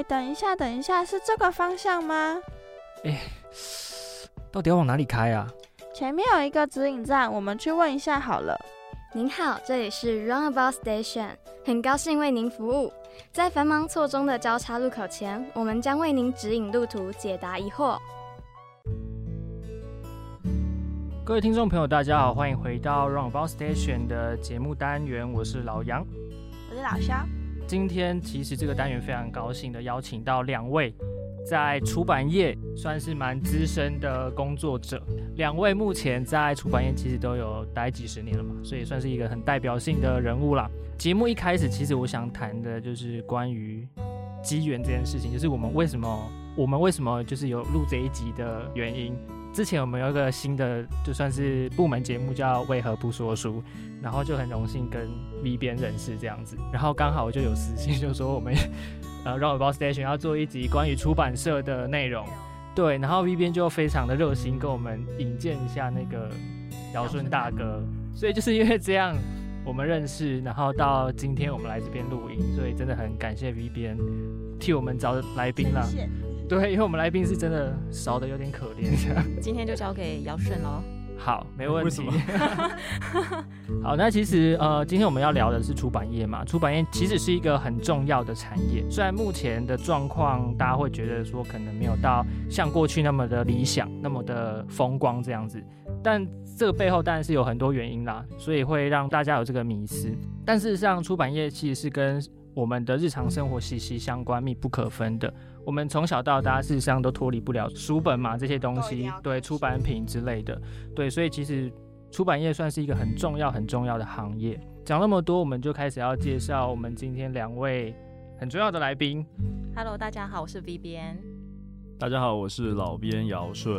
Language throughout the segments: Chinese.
哎，等一下，等一下，是这个方向吗？哎，到底要往哪里开啊？前面有一个指引站，我们去问一下好了。您好，这里是 Runabout Station，很高兴为您服务。在繁忙错综的交叉路口前，我们将为您指引路途，解答疑惑。各位听众朋友，大家好，欢迎回到 Runabout Station 的节目单元，我是老杨，我是老肖。今天其实这个单元非常高兴的邀请到两位。在出版业算是蛮资深的工作者，两位目前在出版业其实都有待几十年了嘛，所以算是一个很代表性的人物啦。节目一开始，其实我想谈的就是关于机缘这件事情，就是我们为什么我们为什么就是有录这一集的原因。之前我们有一个新的就算是部门节目叫为何不说书，然后就很荣幸跟 V 边认识这样子，然后刚好我就有私信就说我们。呃，让我包 station 要做一集关于出版社的内容，对，然后 V 边就非常的热心跟我们引荐一下那个尧舜大哥，所以就是因为这样我们认识，然后到今天我们来这边录音，所以真的很感谢 V 边替我们找来宾了，对，因为我们来宾是真的少的有点可怜，今天就交给姚顺喽。好，没问题。好，那其实呃，今天我们要聊的是出版业嘛。出版业其实是一个很重要的产业，虽然目前的状况大家会觉得说可能没有到像过去那么的理想、那么的风光这样子，但这个背后当然是有很多原因啦，所以会让大家有这个迷思。但事实上，出版业其实是跟我们的日常生活息息相关、密不可分的。我们从小到大，事实上都脱离不了书本嘛，这些东西，对出版品之类的，对，所以其实出版业算是一个很重要、很重要的行业。讲那么多，我们就开始要介绍我们今天两位很重要的来宾。Hello，大家好，我是 V 编。大家好，我是老编尧舜。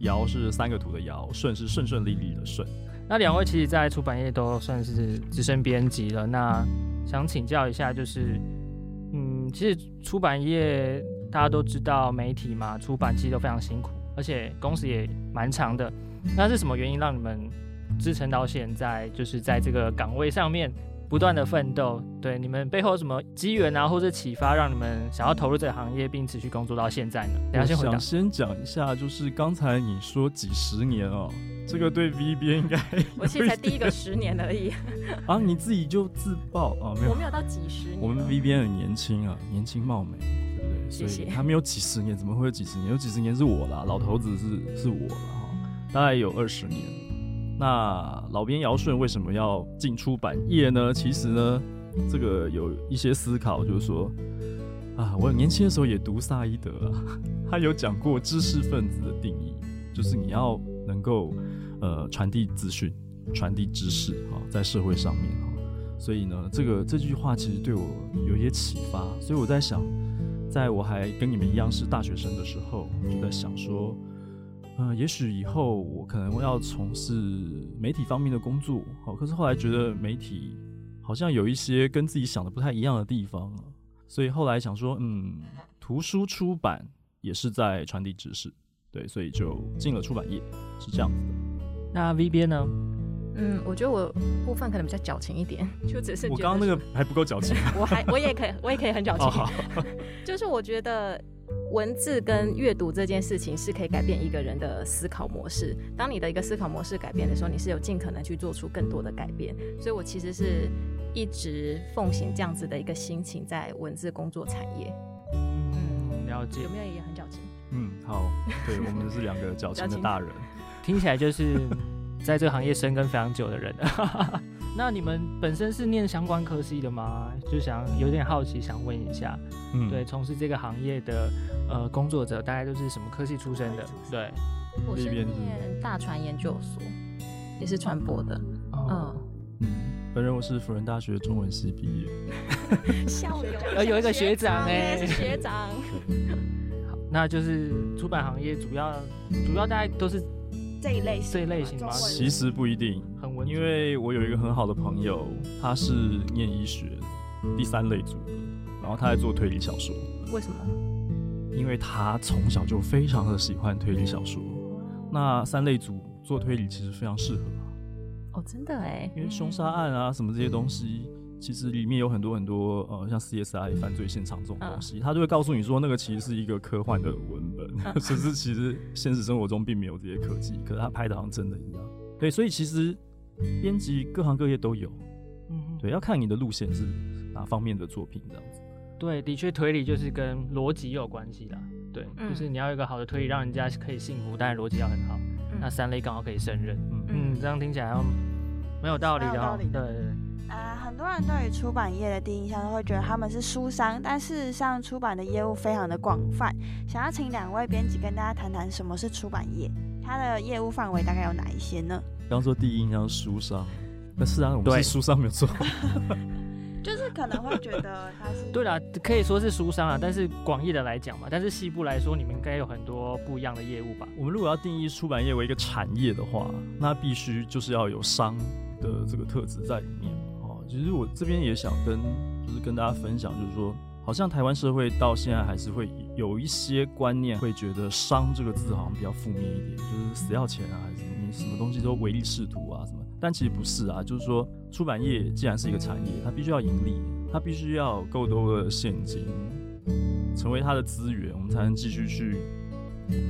尧是三个土的尧，舜是顺顺利利的顺。那两位其实，在出版业都算是资深编辑了。那想请教一下，就是，嗯，其实出版业。大家都知道媒体嘛，出版其实都非常辛苦，而且工时也蛮长的。那是什么原因让你们支撑到现在，就是在这个岗位上面不断的奋斗？对，你们背后什么机缘啊，或者启发，让你们想要投入这个行业并持续工作到现在呢？我想先讲一下，就是刚才你说几十年哦，这个对 V B 应该，我现在才第一个十年而已。啊，你自己就自爆啊？没有，我没有到几十年。我们 V B 很年轻啊，年轻貌美。所以他没有几十年，怎么会有几十年？有几十年是我啦，老头子是是我了哈，大概有二十年。那老编尧舜为什么要进出版业呢？其实呢，这个有一些思考，就是说啊，我年轻的时候也读萨伊德啊，他有讲过知识分子的定义，就是你要能够呃传递资讯、传递知识啊，在社会上面哈。所以呢，这个这句话其实对我有一些启发，所以我在想。在我还跟你们一样是大学生的时候，就在想说，呃，也许以后我可能要从事媒体方面的工作，好，可是后来觉得媒体好像有一些跟自己想的不太一样的地方，所以后来想说，嗯，图书出版也是在传递知识，对，所以就进了出版业，是这样子的。那 V 边呢？嗯，我觉得我部分可能比较矫情一点，就只是我刚刚那个还不够矫情，我还我也可以，我也可以很矫情。就是我觉得文字跟阅读这件事情是可以改变一个人的思考模式。当你的一个思考模式改变的时候，你是有尽可能去做出更多的改变。所以我其实是一直奉行这样子的一个心情，在文字工作产业。嗯，了解。有没有也很矫情？嗯，好，对我们是两个 矫情的大人，听起来就是。在这个行业深耕非常久的人，那你们本身是念相关科系的吗？就想有点好奇，想问一下，嗯，对，从事这个行业的呃工作者，大概都是什么科系出身的？对，我是念大传研究所，也是传播的。嗯嗯，本人我是辅仁大学中文系毕业，校友，呃，有一个学长哎，学长。好，那就是出版行业主要主要大概都是。这一类这一类型吗？其实不一定，很文，因为我有一个很好的朋友，他是念医学第三类组的，然后他在做推理小说。为什么？因为他从小就非常的喜欢推理小说。那三类组做推理其实非常适合。哦，真的哎。因为凶杀案啊什么这些东西，其实里面有很多很多呃，像 CSI 犯罪现场这种东嗯西，他就会告诉你说，那个其实是一个科幻的文本，嗯 只是其实现实生活中并没有这些科技，可是他拍的好像真的一样。对，所以其实编辑各行各业都有，嗯，对，要看你的路线是哪方面的作品这样子。对，的确推理就是跟逻辑有关系的。对，嗯就是你要有一个好的推理，让人家可以信服，但是逻辑要很好。那三类刚好可以胜任。嗯嗯，这样听起来好像蛮有道理的哦。有道理的对对对。啊，很多人对于出版业的第一印象都会觉得他们是书商，但事实上出版的业务非常的广泛。想要请两位编辑跟大家谈谈什么是出版业，它的业务范围大概有哪一些呢？刚说第一印象是书商，那是啊，我们是书商没有错。就是可能会觉得他是对啦，可以说是书商啊，但是广义的来讲嘛，但是细部来说，你们应该有很多不一样的业务吧？我们如果要定义出版业为一个产业的话，那必须就是要有商的这个特质在里面哦。其实我这边也想跟就是跟大家分享，就是说，好像台湾社会到现在还是会有一些观念，会觉得“商”这个字好像比较负面一点，就是死要钱啊，还是你什么东西都唯利是图啊什么。但其实不是啊，就是说出版业既然是一个产业，它必须要盈利，它必须要够多的现金，成为它的资源，我们才能继续去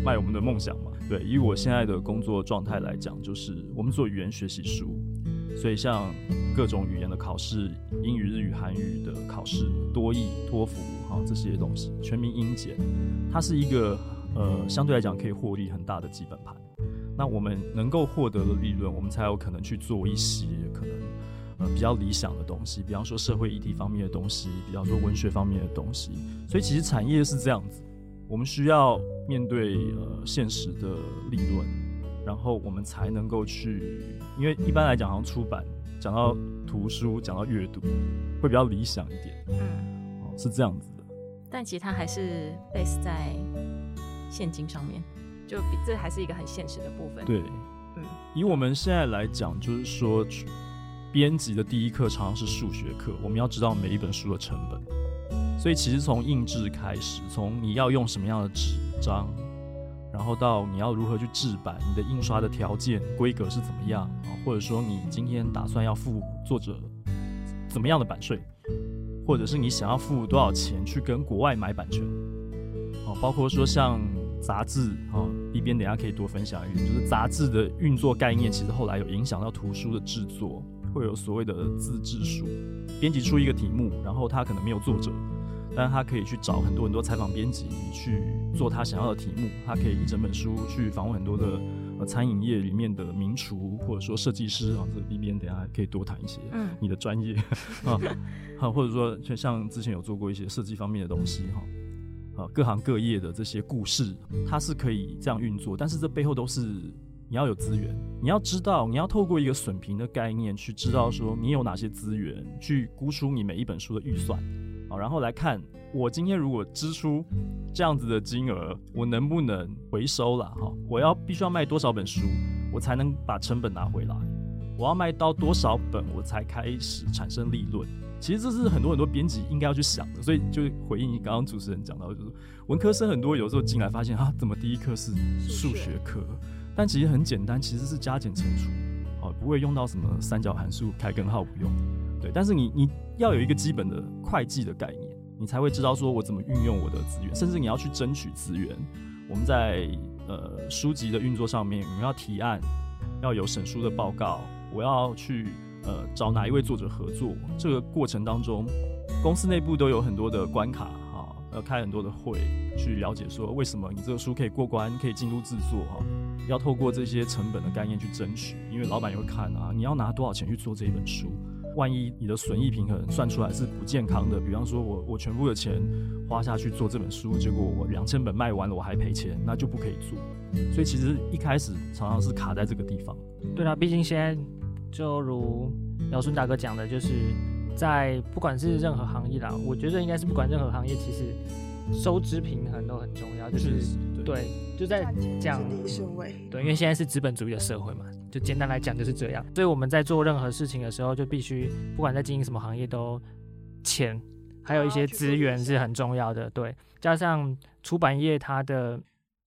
卖我们的梦想嘛。对，以我现在的工作状态来讲，就是我们做语言学习书，所以像各种语言的考试，英语、日语、韩语的考试，多译、托福，哈这些东西，全民英检，它是一个呃相对来讲可以获利很大的基本盘。那我们能够获得的利润，我们才有可能去做一些可能呃比较理想的东西，比方说社会议题方面的东西，比方说文学方面的东西。所以其实产业是这样子，我们需要面对呃现实的利润，然后我们才能够去，因为一般来讲，好像出版讲到图书，讲到阅读，会比较理想一点，嗯，哦，是这样子的。但其实它还是 base 在现金上面，就比这还是一个很现实的部分。，对，嗯以我们现在来讲，就是说，编辑的第一课常常是数学课，我们要知道每一本书的成本。所以其实从印制开始，从你要用什么样的纸张，然后到你要如何去制版，你的印刷的条件、规格是怎么样啊，或者说你今天打算要付作者怎么样的版税，或者是你想要付多少钱去跟国外买版权，哦，包括说像杂志哦，一边等下可以多分享一点，就是杂志的运作概念，其实后来有影响到图书的制作，会有所谓的自制书，编辑出一个题目，然后他可能没有作者，但是他可以去找很多很多采访编辑去做他想要的题目，他可以一整本书去访问很多的呃餐饮业里面的名厨或者说设计师啊，这个 B 边等下可以多谈一些。嗯。你的专业。啊，好，或者说就像之前有做过一些设计方面的东西哈，啊，各行各业的这些故事，它是可以这样运作，但是这背后都是你要有资源，你要知道，你要透过一个损评的概念去知道说你有哪些资源，去估出你每一本书的预算，好，然后来看我今天如果支出这样子的金额，我能不能回收了哈？我要必须要卖多少本书，我才能把成本拿回来？我要卖到多少本，我才开始产生利润？其实这是很多很多编辑应该要去想的，所以就回应你刚刚主持人讲到，就是文科生很多有时候进来发现啊，怎么第一课是数学课，但其实很简单，其实是加减乘除，好，不会用到什么三角函数、开根号不用，对，但是你你要有一个基本的会计的概念，你才会知道说我怎么运用我的资源，甚至你要去争取资源。我们在呃书籍的运作上面，我们要提案，要有审书的报告，我要去呃找哪一位作者合作。这个过程当中，公司内部都有很多的关卡哈，要开很多的会去了解说为什么你这个书可以过关，可以进入制作哈。要透过这些成本的概念去争取，因为老板也会看啊，你要拿多少钱去做这一本书。万一你的损益平衡算出来是不健康的，比方说我我全部的钱花下去做这本书，结果我两千本卖完了我还赔钱，那就不可以做。所以其实一开始常常是卡在这个地方。对啊，毕竟现在就如姚顺大哥讲的，就是在不管是任何行业啦，我觉得应该是不管任何行业，其实收支平衡都很重要。就是对对，就在讲顺位。对，因为现在是资本主义的社会嘛，就简单来讲就是这样。所以我们在做任何事情的时候，就必须不管在经营什么行业，都钱还有一些资源是很重要的。对，加上出版业它的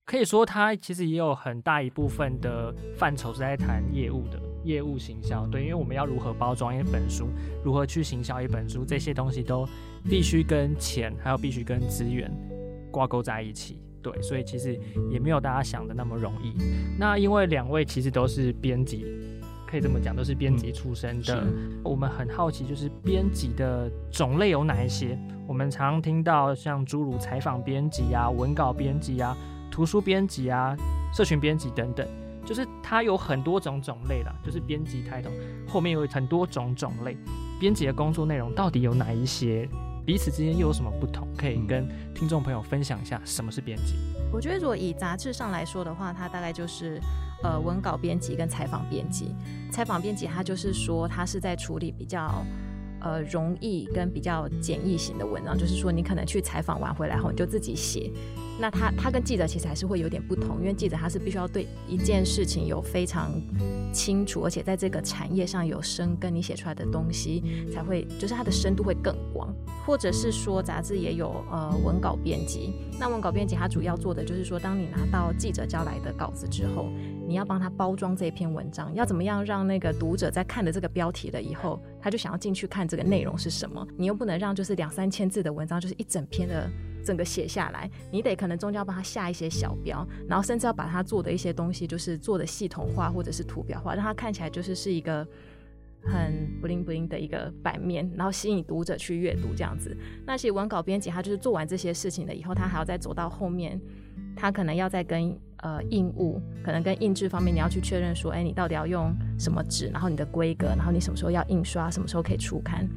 可以说它其实也有很大一部分的范畴是在谈业务的。业务行销，对，因为我们要如何包装一本书，如何去行销一本书，这些东西都必须跟钱，还有必须跟资源挂钩在一起，对，所以其实也没有大家想的那么容易。那因为两位其实都是编辑，可以这么讲，都是编辑出身的，我们很好奇，就是编辑的种类有哪一些？我们常听到像诸如采访编辑啊、文稿编辑啊、图书编辑啊、社群编辑等等。就是它有很多种种类啦，就是编辑抬头后面有很多种种类，编辑的工作内容到底有哪一些？彼此之间又有什么不同？可以跟听众朋友分享一下什么是编辑？我觉得如果以杂志上来说的话，它大概就是呃文稿编辑跟采访编辑。采访编辑它就是说它是在处理比较呃容易跟比较简易型的文章，就是说你可能去采访完回来后你就自己写。那他他跟记者其实还是会有点不同，因为记者他是必须要对一件事情有非常清楚，而且在这个产业上有深耕，你写出来的东西才会就是它的深度会更广。或者是说杂志也有呃文稿编辑，那文稿编辑他主要做的就是说，当你拿到记者交来的稿子之后，你要帮他包装这篇文章，要怎么样让那个读者在看了这个标题了以后，他就想要进去看这个内容是什么？你又不能让就是两三千字的文章就是一整篇的。整个写下来，你得可能中间要帮他下一些小标，然后甚至要把他做的一些东西，就是做的系统化或者是图表化，让他看起来就是是一个很不灵不灵的一个版面，然后吸引读者去阅读这样子。那其实文稿编辑他就是做完这些事情了以后，他还要再走到后面，他可能要再跟呃印务，可能跟印制方面你要去确认说，哎，你到底要用什么纸，然后你的规格，然后你什么时候要印刷，什么时候可以出刊，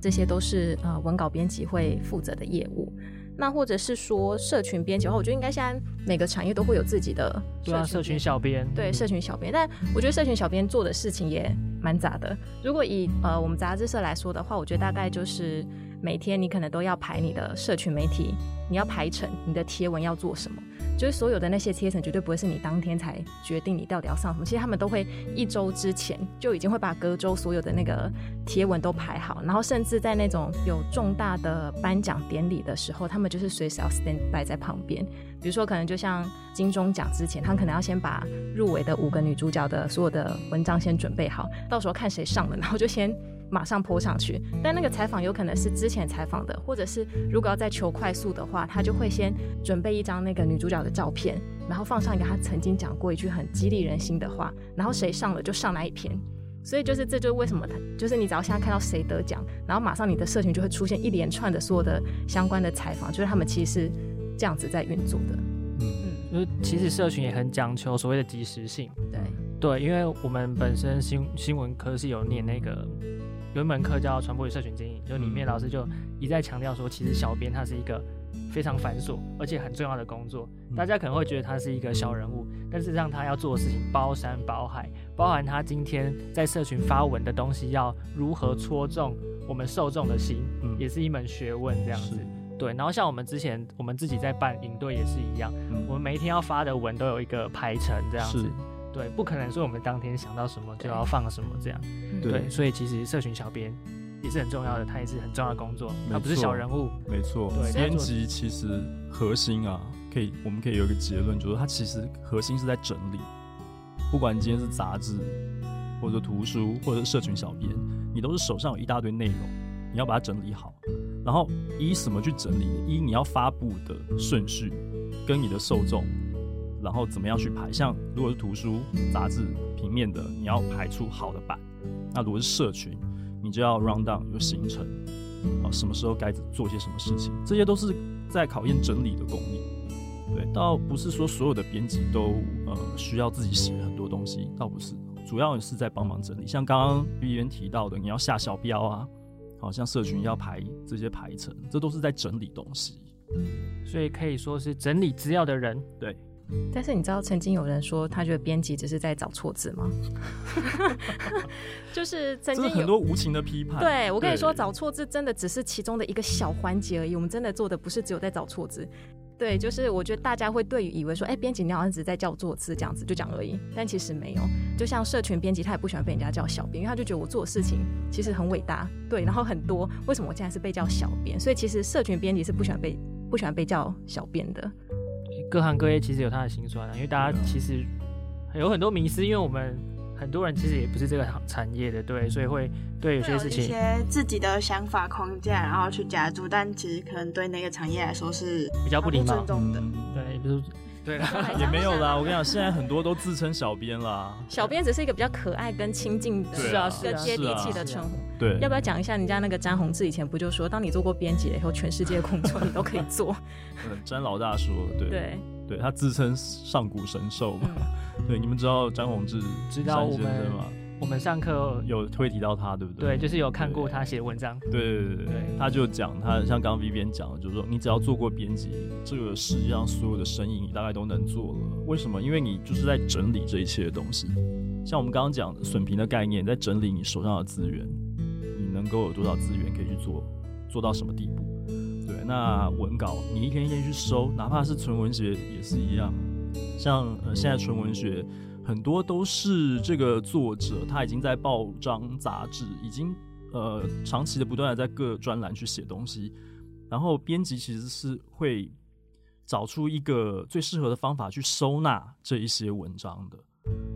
这些都是呃文稿编辑会负责的业务。那或者是说社群编辑的话，我觉得应该现在每个产业都会有自己的对啊，社群小编对社群小编，但我觉得社群小编做的事情也蛮杂的。如果以呃我们杂志社来说的话，我觉得大概就是每天你可能都要排你的社群媒体，你要排成你的贴文要做什么。就是所有的那些贴层绝对不会是你当天才决定你到底要上什么，其实他们都会一周之前就已经会把隔周所有的那个贴文都排好，然后甚至在那种有重大的颁奖典礼的时候，他们就是随时要 stand by 在旁边。比如说可能就像金钟奖之前，他可能要先把入围的五个女主角的所有的文章先准备好，到时候看谁上了，然后就先。马上泼上去，但那个采访有可能是之前采访的，或者是如果要再求快速的话，他就会先准备一张那个女主角的照片，然后放上一个他曾经讲过一句很激励人心的话，然后谁上了就上那一篇。所以就是这就是为什么他就是你只要现在看到谁得奖，然后马上你的社群就会出现一连串的所有的相关的采访，就是他们其实是这样子在运作的。嗯嗯，因为其实社群也很讲求所谓的及时性。对对，因为我们本身新新闻科是有念那个。有一门课叫传播与社群经营，就里面老师就一再强调说，其实小编他是一个非常繁琐而且很重要的工作。大家可能会觉得他是一个小人物，但是让他要做的事情包山包海，包含他今天在社群发文的东西要如何戳中我们受众的心，也是一门学问。这样子，对。然后像我们之前我们自己在办营队也是一样，我们每一天要发的文都有一个排程，这样子。对，不可能说我们当天想到什么就要放什么这样。对，所以其实社群小编也是很重要的，他也是很重要的工作，他不是小人物。没错，对，编辑其实核心啊，可以我们可以有一个结论，就是他其实核心是在整理。不管今天是杂志，或者图书，或者是社群小编，你都是手上有一大堆内容，你要把它整理好。然后以什么去整理？一你要发布的顺序，跟你的受众。然后怎么样去排？像如果是图书、杂志、平面的，你要排出好的版；那如果是社群，你就要 round down 有行程，啊，什么时候该做些什么事情，这些都是在考验整理的功力。对，倒不是说所有的编辑都呃需要自己写很多东西，倒不是，主要是在帮忙整理。像刚刚毕员提到的，你要下小标啊，好像社群要排这些排程，这都是在整理东西。所以可以说是整理资料的人，对。但是你知道，曾经有人说他觉得编辑只是在找错字吗？就是曾经有很多无情的批判。对我跟你说，找错字真的只是其中的一个小环节而已。我们真的做的不是只有在找错字。对，就是我觉得大家会对于以为说，哎，编辑你好像只是在叫错字这样子就讲而已。但其实没有。就像社群编辑，他也不喜欢被人家叫小编，因为他就觉得我做的事情其实很伟大。对，然后很多为什么我现在是被叫小编？所以其实社群编辑是不喜欢被不喜欢被叫小编的。各行各业其实有他的辛酸啊，因为大家其实有很多迷失，因为我们很多人其实也不是这个行产业的，对，所以会对有些事情一些自己的想法框架，然后去加注，但其实可能对那个产业来说是比较不礼貌尊重的。对，比如对啦，也没有啦。我跟你讲，现在很多都自称小编啦。小编只是一个比较可爱跟亲近的，是啊，是接地气的称呼。对，要不要讲一下人家那个詹宏志以前不就说，当你做过编辑了以后，全世界的工作你都可以做。嗯，詹老大说，对对对，他自称上古神兽嘛。对，你们知道詹宏志知道我们吗？我们上课有会提到他，对不对？对，就是有看过他写文章。对对对对，他就讲他像刚刚 V 编讲的，就是说你只要做过编辑，这个世界上所有的生意你大概都能做了。为什么？因为你就是在整理这一切的东西。像我们刚刚讲的损平的概念，在整理你手上的资源，你能够有多少资源可以去做，做到什么地步？对，那文稿你一天一天去收，哪怕是纯文学也是一样。像呃现在纯文学。很多都是这个作者，他已经在报章杂志，已经呃长期的不断的在各专栏去写东西，然后编辑其实是会找出一个最适合的方法去收纳这一些文章的，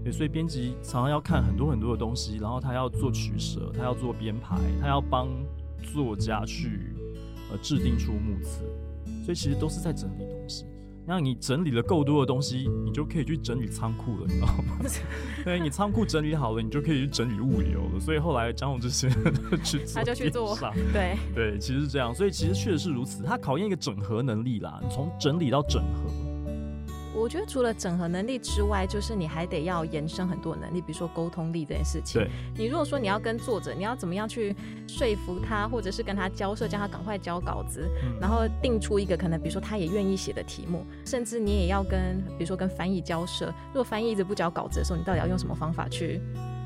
对，所以编辑常常要看很多很多的东西，然后他要做取舍，他要做编排，他要帮作家去呃制定出目次，所以其实都是在整理东西。那你整理了够多的东西，你就可以去整理仓库了，你知道吗？对，你仓库整理好了，你就可以去整理物流了。所以后来张勇这些去他就去做，对对，其实是这样。所以其实确实是如此，他考验一个整合能力啦，从整理到整合。我觉得除了整合能力之外，就是你还得要延伸很多能力，比如说沟通力这件事情。对，你如果说你要跟作者，你要怎么样去说服他，或者是跟他交涉，叫他赶快交稿子，然后定出一个可能，比如说他也愿意写的题目，甚至你也要跟，比如说跟翻译交涉。如果翻译一直不交稿子的时候，你到底要用什么方法去？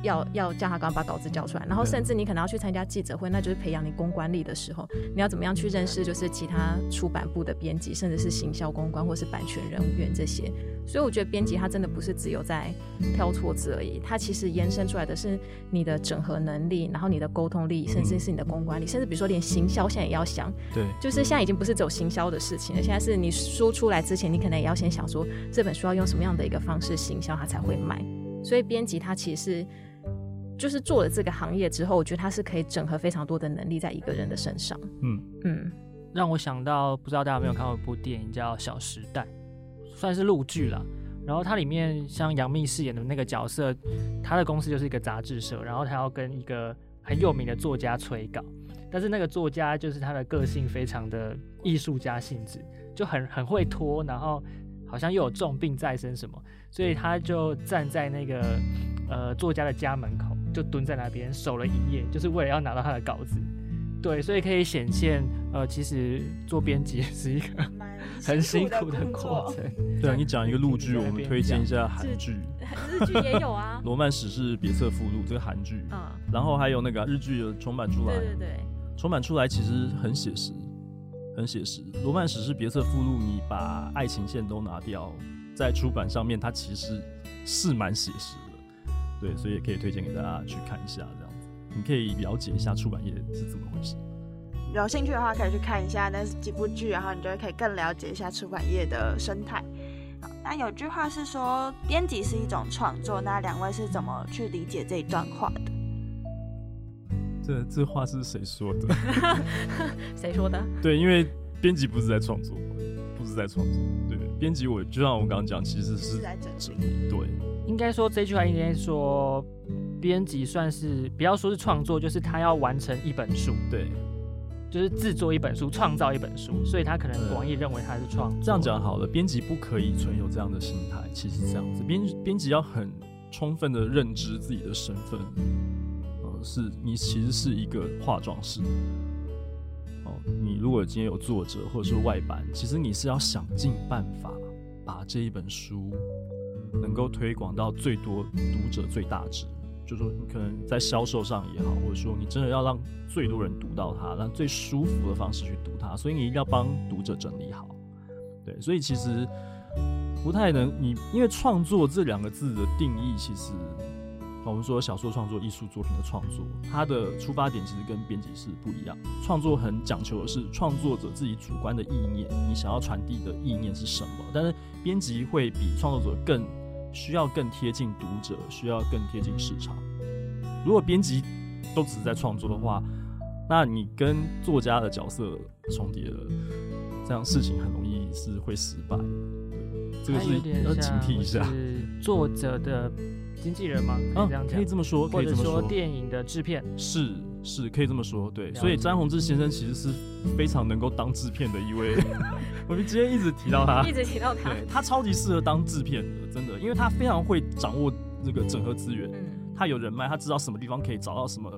要要叫他刚把稿子交出来，然后甚至你可能要去参加记者会，那就是培养你公关力的时候。你要怎么样去认识就是其他出版部的编辑，甚至是行销公关或是版权人员这些。所以我觉得编辑他真的不是只有在挑错字而已，他其实延伸出来的是你的整合能力，然后你的沟通力，甚至是你的公关力，甚至比如说连行销现在也要想。对，就是现在已经不是走行销的事情了，现在是你说出来之前，你可能也要先想说这本书要用什么样的一个方式行销它才会卖。所以编辑他其实是。就是做了这个行业之后，我觉得他是可以整合非常多的能力在一个人的身上。嗯嗯，让我想到，不知道大家有没有看过一部电影叫《小时代》，算是陆剧了。然后它里面像杨幂饰演的那个角色，他的公司就是一个杂志社，然后他要跟一个很有名的作家催稿，但是那个作家就是他的个性非常的艺术家性质，就很很会拖，然后好像又有重病在身什么，所以他就站在那个呃作家的家门口。就蹲在那边守了一夜，就是为了要拿到他的稿子。对，所以可以显现，呃，其实做编辑是一个 很辛苦的过程。对啊，你讲一个陆剧，我们推荐一下韩剧。日剧也有啊，《罗曼史是别册附录》这个韩剧。嗯。然后还有那个日剧有重版出来。对对对。重版出来其实很写实，很写实。《罗曼史是别册附录》，你把爱情线都拿掉，在出版上面，它其实是蛮写实。对，所以也可以推荐给大家去看一下，这样子，你可以了解一下出版业是怎么回事。有兴趣的话，可以去看一下那几部剧，然后你就可以更了解一下出版业的生态。那有句话是说，编辑是一种创作，那两位是怎么去理解这一段话的？这这话是谁说的？谁说的？对，因为编辑不是在创作，不是在创作。对，编辑我就像我刚刚讲，其实是在整理。对。应该说这句话应该说，编辑算是不要说是创作，就是他要完成一本书，对，就是制作一本书，创造一本书，所以他可能广义认为他是创。这样讲好了，编辑不可以存有这样的心态，其实这样子，编编辑要很充分的认知自己的身份，呃，是你其实是一个化妆师，哦，你如果今天有作者或者是外版，其实你是要想尽办法把这一本书。能够推广到最多读者最大值，就是说你可能在销售上也好，或者说你真的要让最多人读到它，让最舒服的方式去读它，所以你一定要帮读者整理好。对，所以其实不太能你，因为创作这两个字的定义，其实我们说小说创作、艺术作品的创作，它的出发点其实跟编辑是不一样。创作很讲求的是创作者自己主观的意念，你想要传递的意念是什么？但是编辑会比创作者更。需要更贴近读者，需要更贴近市场。如果编辑都只是在创作的话，那你跟作家的角色重叠了，这样事情很容易是会失败。这个是要警惕一下。作者的经纪人吗？可以这样讲，可以这么说，可以这么说。电影的制片是是可以这么说，对。所以詹宏志先生其实是非常能够当制片的一位。我们今天一直提到他，一直提到他，他超级适合当制片的，真的，因为他非常会掌握这个整合资源，他有人脉，他知道什么地方可以找到什么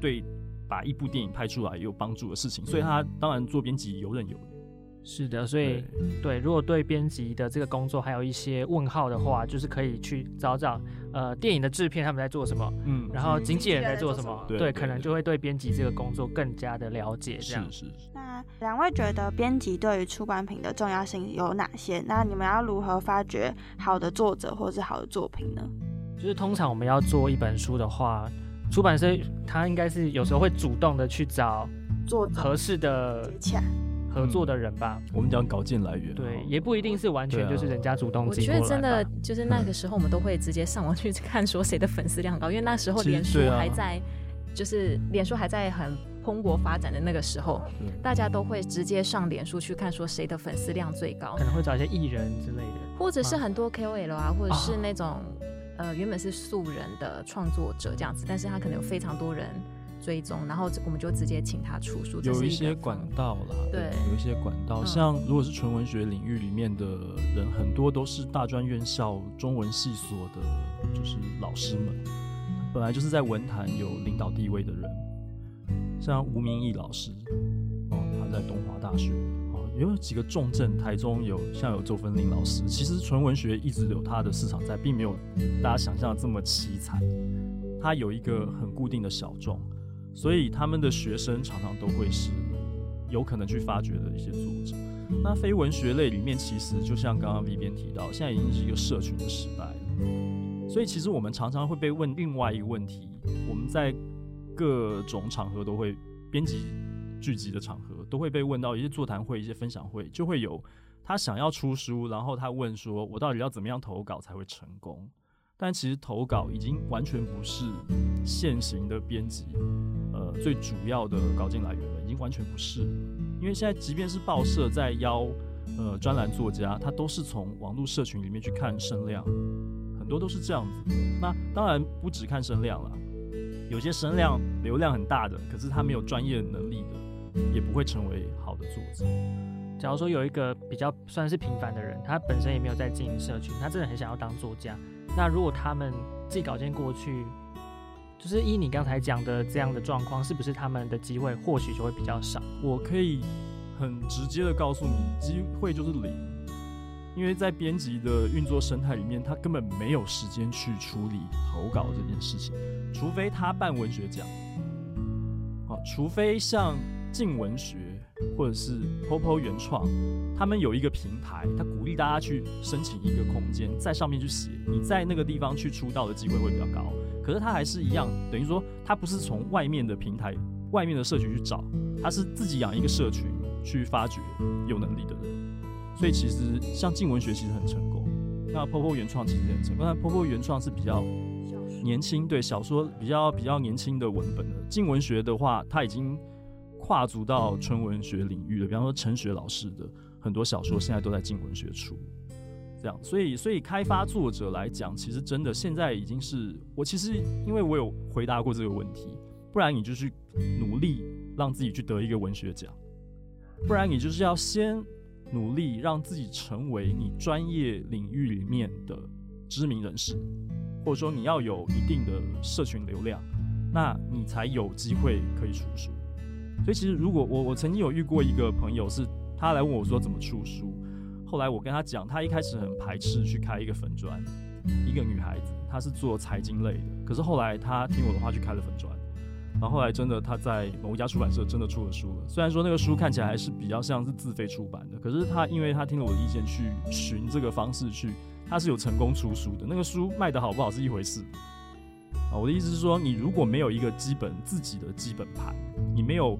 对把一部电影拍出来有帮助的事情，所以他当然做编辑游刃有余。是的，所以对，如果对编辑的这个工作还有一些问号的话，就是可以去找找呃电影的制片他们在做什么，嗯，然后经纪人在做什么，对，可能就会对编辑这个工作更加的了解。这样是是。那两位觉得编辑对于出版品的重要性有哪些？那你们要如何发掘好的作者或者是好的作品呢？就是通常我们要做一本书的话，出版社他应该是有时候会主动的去找做合适的。合作的人吧，我们讲稿件来源，对，也不一定是完全就是人家主动。我觉得真的就是那个时候，我们都会直接上网去看说谁的粉丝量高，因为那时候脸书还在，就是脸书还在很蓬勃发展的那个时候，大家都会直接上脸书去看说谁的粉丝量最高，可能会找一些艺人之类的，或者是很多 KOL 啊，或者是那种呃原本是素人的创作者这样子，但是他可能有非常多人。追踪，然后我们就直接请他出书。有一些管道啦，对，有一些管道，像如果是纯文学领域里面的人，很多都是大专院校中文系所的，就是老师们，本来就是在文坛有领导地位的人，像吴明义老师，哦，他在东华大学，哦，有几个重镇，台中有像有周芬玲老师，其实纯文学一直有它的市场在，并没有大家想象的这么凄惨，它有一个很固定的小众。所以他们的学生常常都会是有可能去发掘的一些作者。那非文学类里面，其实就像刚刚 V 边提到，现在已经是一个社群的时代了。所以其实我们常常会被问另外一个问题：我们在各种场合都会编辑聚集的场合，都会被问到一些座谈会、一些分享会，就会有他想要出书，然后他问说：“我到底要怎么样投稿才会成功？”但其实投稿已经完全不是现行的编辑，最主要的稿件来源了，已经完全不是。因为现在即便是报社在邀呃专栏作家，他都是从网络社群里面去看声量，很多都是这样子。那当然不只看声量了，有些声量流量很大的，可是他没有专业能力的，也不会成为好的作者。假如说有一个比较算是平凡的人，他本身也没有在经营社群，他真的很想要当作家。那如果他们寄稿件过去，就是依你刚才讲的这样的状况，是不是他们的机会或许就会比较少？我可以很直接的告诉你，机会就是零，因为在编辑的运作生态里面，他根本没有时间去处理投稿这件事情，除非他办文学奖，啊，除非像静文学。或者是 Popo 原创，他们有一个平台，他鼓励大家去申请一个空间，在上面去写，你在那个地方去出道的机会会比较高。可是他还是一样，等于说他不是从外面的平台、外面的社群去找，他是自己养一个社群去发掘有能力的人。所以其实像静文学其实很成功，那 Popo 原创其实很成功。那 Popo 原创是比较年轻，对小说比较比较年轻的文本的。静文学的话，他已经。跨足到纯文学领域的，比方说陈雪老师的很多小说，现在都在进文学出，这样，所以所以开发作者来讲，其实真的现在已经是我其实因为我有回答过这个问题，不然你就去努力让自己去得一个文学奖，不然你就是要先努力让自己成为你专业领域里面的知名人士，或者说你要有一定的社群流量，那你才有机会可以出书。所以其实，如果我我曾经有遇过一个朋友，是他来问我说怎么出书，后来我跟他讲，他一开始很排斥去开一个粉砖，一个女孩子，她是做财经类的，可是后来他听我的话去开了粉砖，然后后来真的她在某一家出版社真的出了书了，虽然说那个书看起来还是比较像是自费出版的，可是他因为他听了我的意见去寻这个方式去，他是有成功出书的，那个书卖的好不好是一回事。啊，我的意思是说，你如果没有一个基本自己的基本盘，你没有，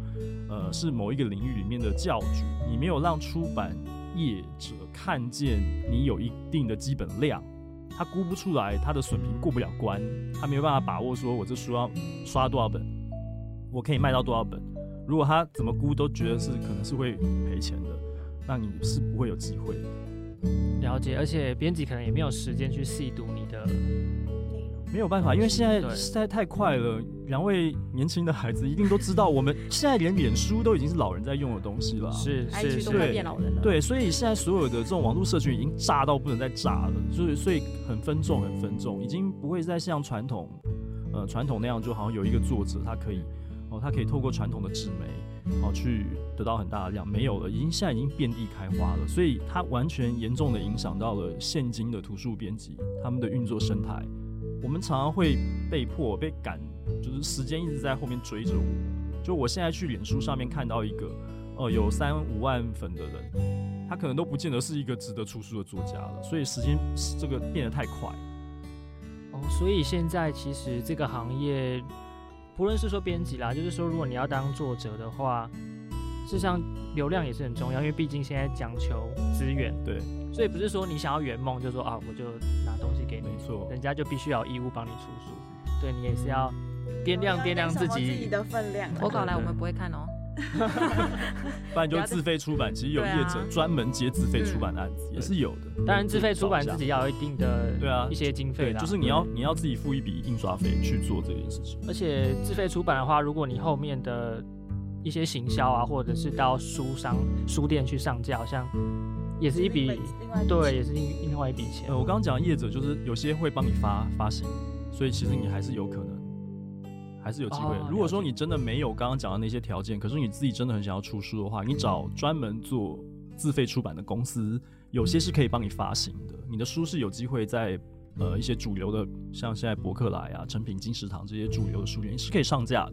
呃，是某一个领域里面的教主，你没有让出版业者看见你有一定的基本量，他估不出来他的损平过不了关，他没有办法把握说我这书要刷多少本，我可以卖到多少本。如果他怎么估都觉得是可能是会赔钱的，那你是不会有机会。了解，而且编辑可能也没有时间去细读你的没有办法，因为现在实在太快了。两位年轻的孩子一定都知道，我们 现在连脸书都已经是老人在用的东西了。是是 IG 都是，快变老人了。对，所以现在所有的这种网络社群已经炸到不能再炸了，所以所以很分众，很分众，已经不会再像传统，呃，传统那样，就好像有一个作者，他可以，哦，他可以透过传统的纸媒，哦，去得到很大的量，没有了，已经现在已经遍地开花了，所以它完全严重的影响到了现今的图书编辑他们的运作生态。我们常常会被迫被赶，就是时间一直在后面追着我。就我现在去脸书上面看到一个，呃，有三五万粉的人，他可能都不见得是一个值得出书的作家了。所以时间这个变得太快。哦，所以现在其实这个行业，不论是说编辑啦，就是说如果你要当作者的话，事实上流量也是很重要，因为毕竟现在讲求资源，对，所以不是说你想要圆梦就说啊我就拿东西给你没，错。人家就必须要有义务帮你出书，对你也是要掂量掂量自己自己己。的分量。投稿来我们不会看哦。不然就自费出版，其实有业者专门接自费出版的案子，也是有的。当然，自费出版自己要有一定的对啊一些经费对，啦，就是你要你要自己付一笔印刷费去做这件事情。而且自费出版的话，如果你后面的一些行销啊，或者是到书商、书店去上架，好像也是一笔，另外对，也是另另外一笔钱呃，。我刚刚讲的业者就是有些会帮你发发行，所以其实你还是有可能，还是有机会。哦如果说你真的没有刚刚讲的那些条件，可是你自己真的很想要出书的话，你找专门做自费出版的公司，有些是可以帮你发行的。你的书是有机会在呃一些主流的，像现在博客来啊、成品、金石堂这些主流的书店是可以上架的。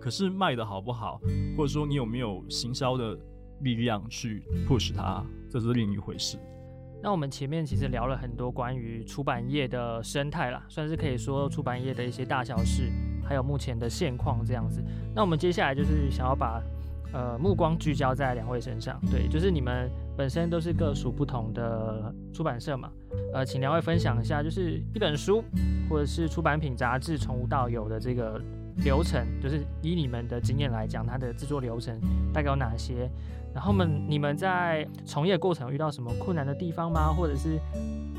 可是卖的好不好，或者说你有没有行销的力量去 push 它，这是另一回事。那我们前面其实聊了很多关于出版业的生态啦，算是可以说出版业的一些大小事，还有目前的现况这样子。那我们接下来就是想要把呃目光聚焦在两位身上，对，就是你们本身都是各属不同的出版社嘛，呃，请两位分享一下，就是一本书或者是出版品杂志从无到有的这个流程，就是以你们的经验来讲，它的制作流程大概有哪些？然后们你们在从业过程遇到什么困难的地方吗？或者是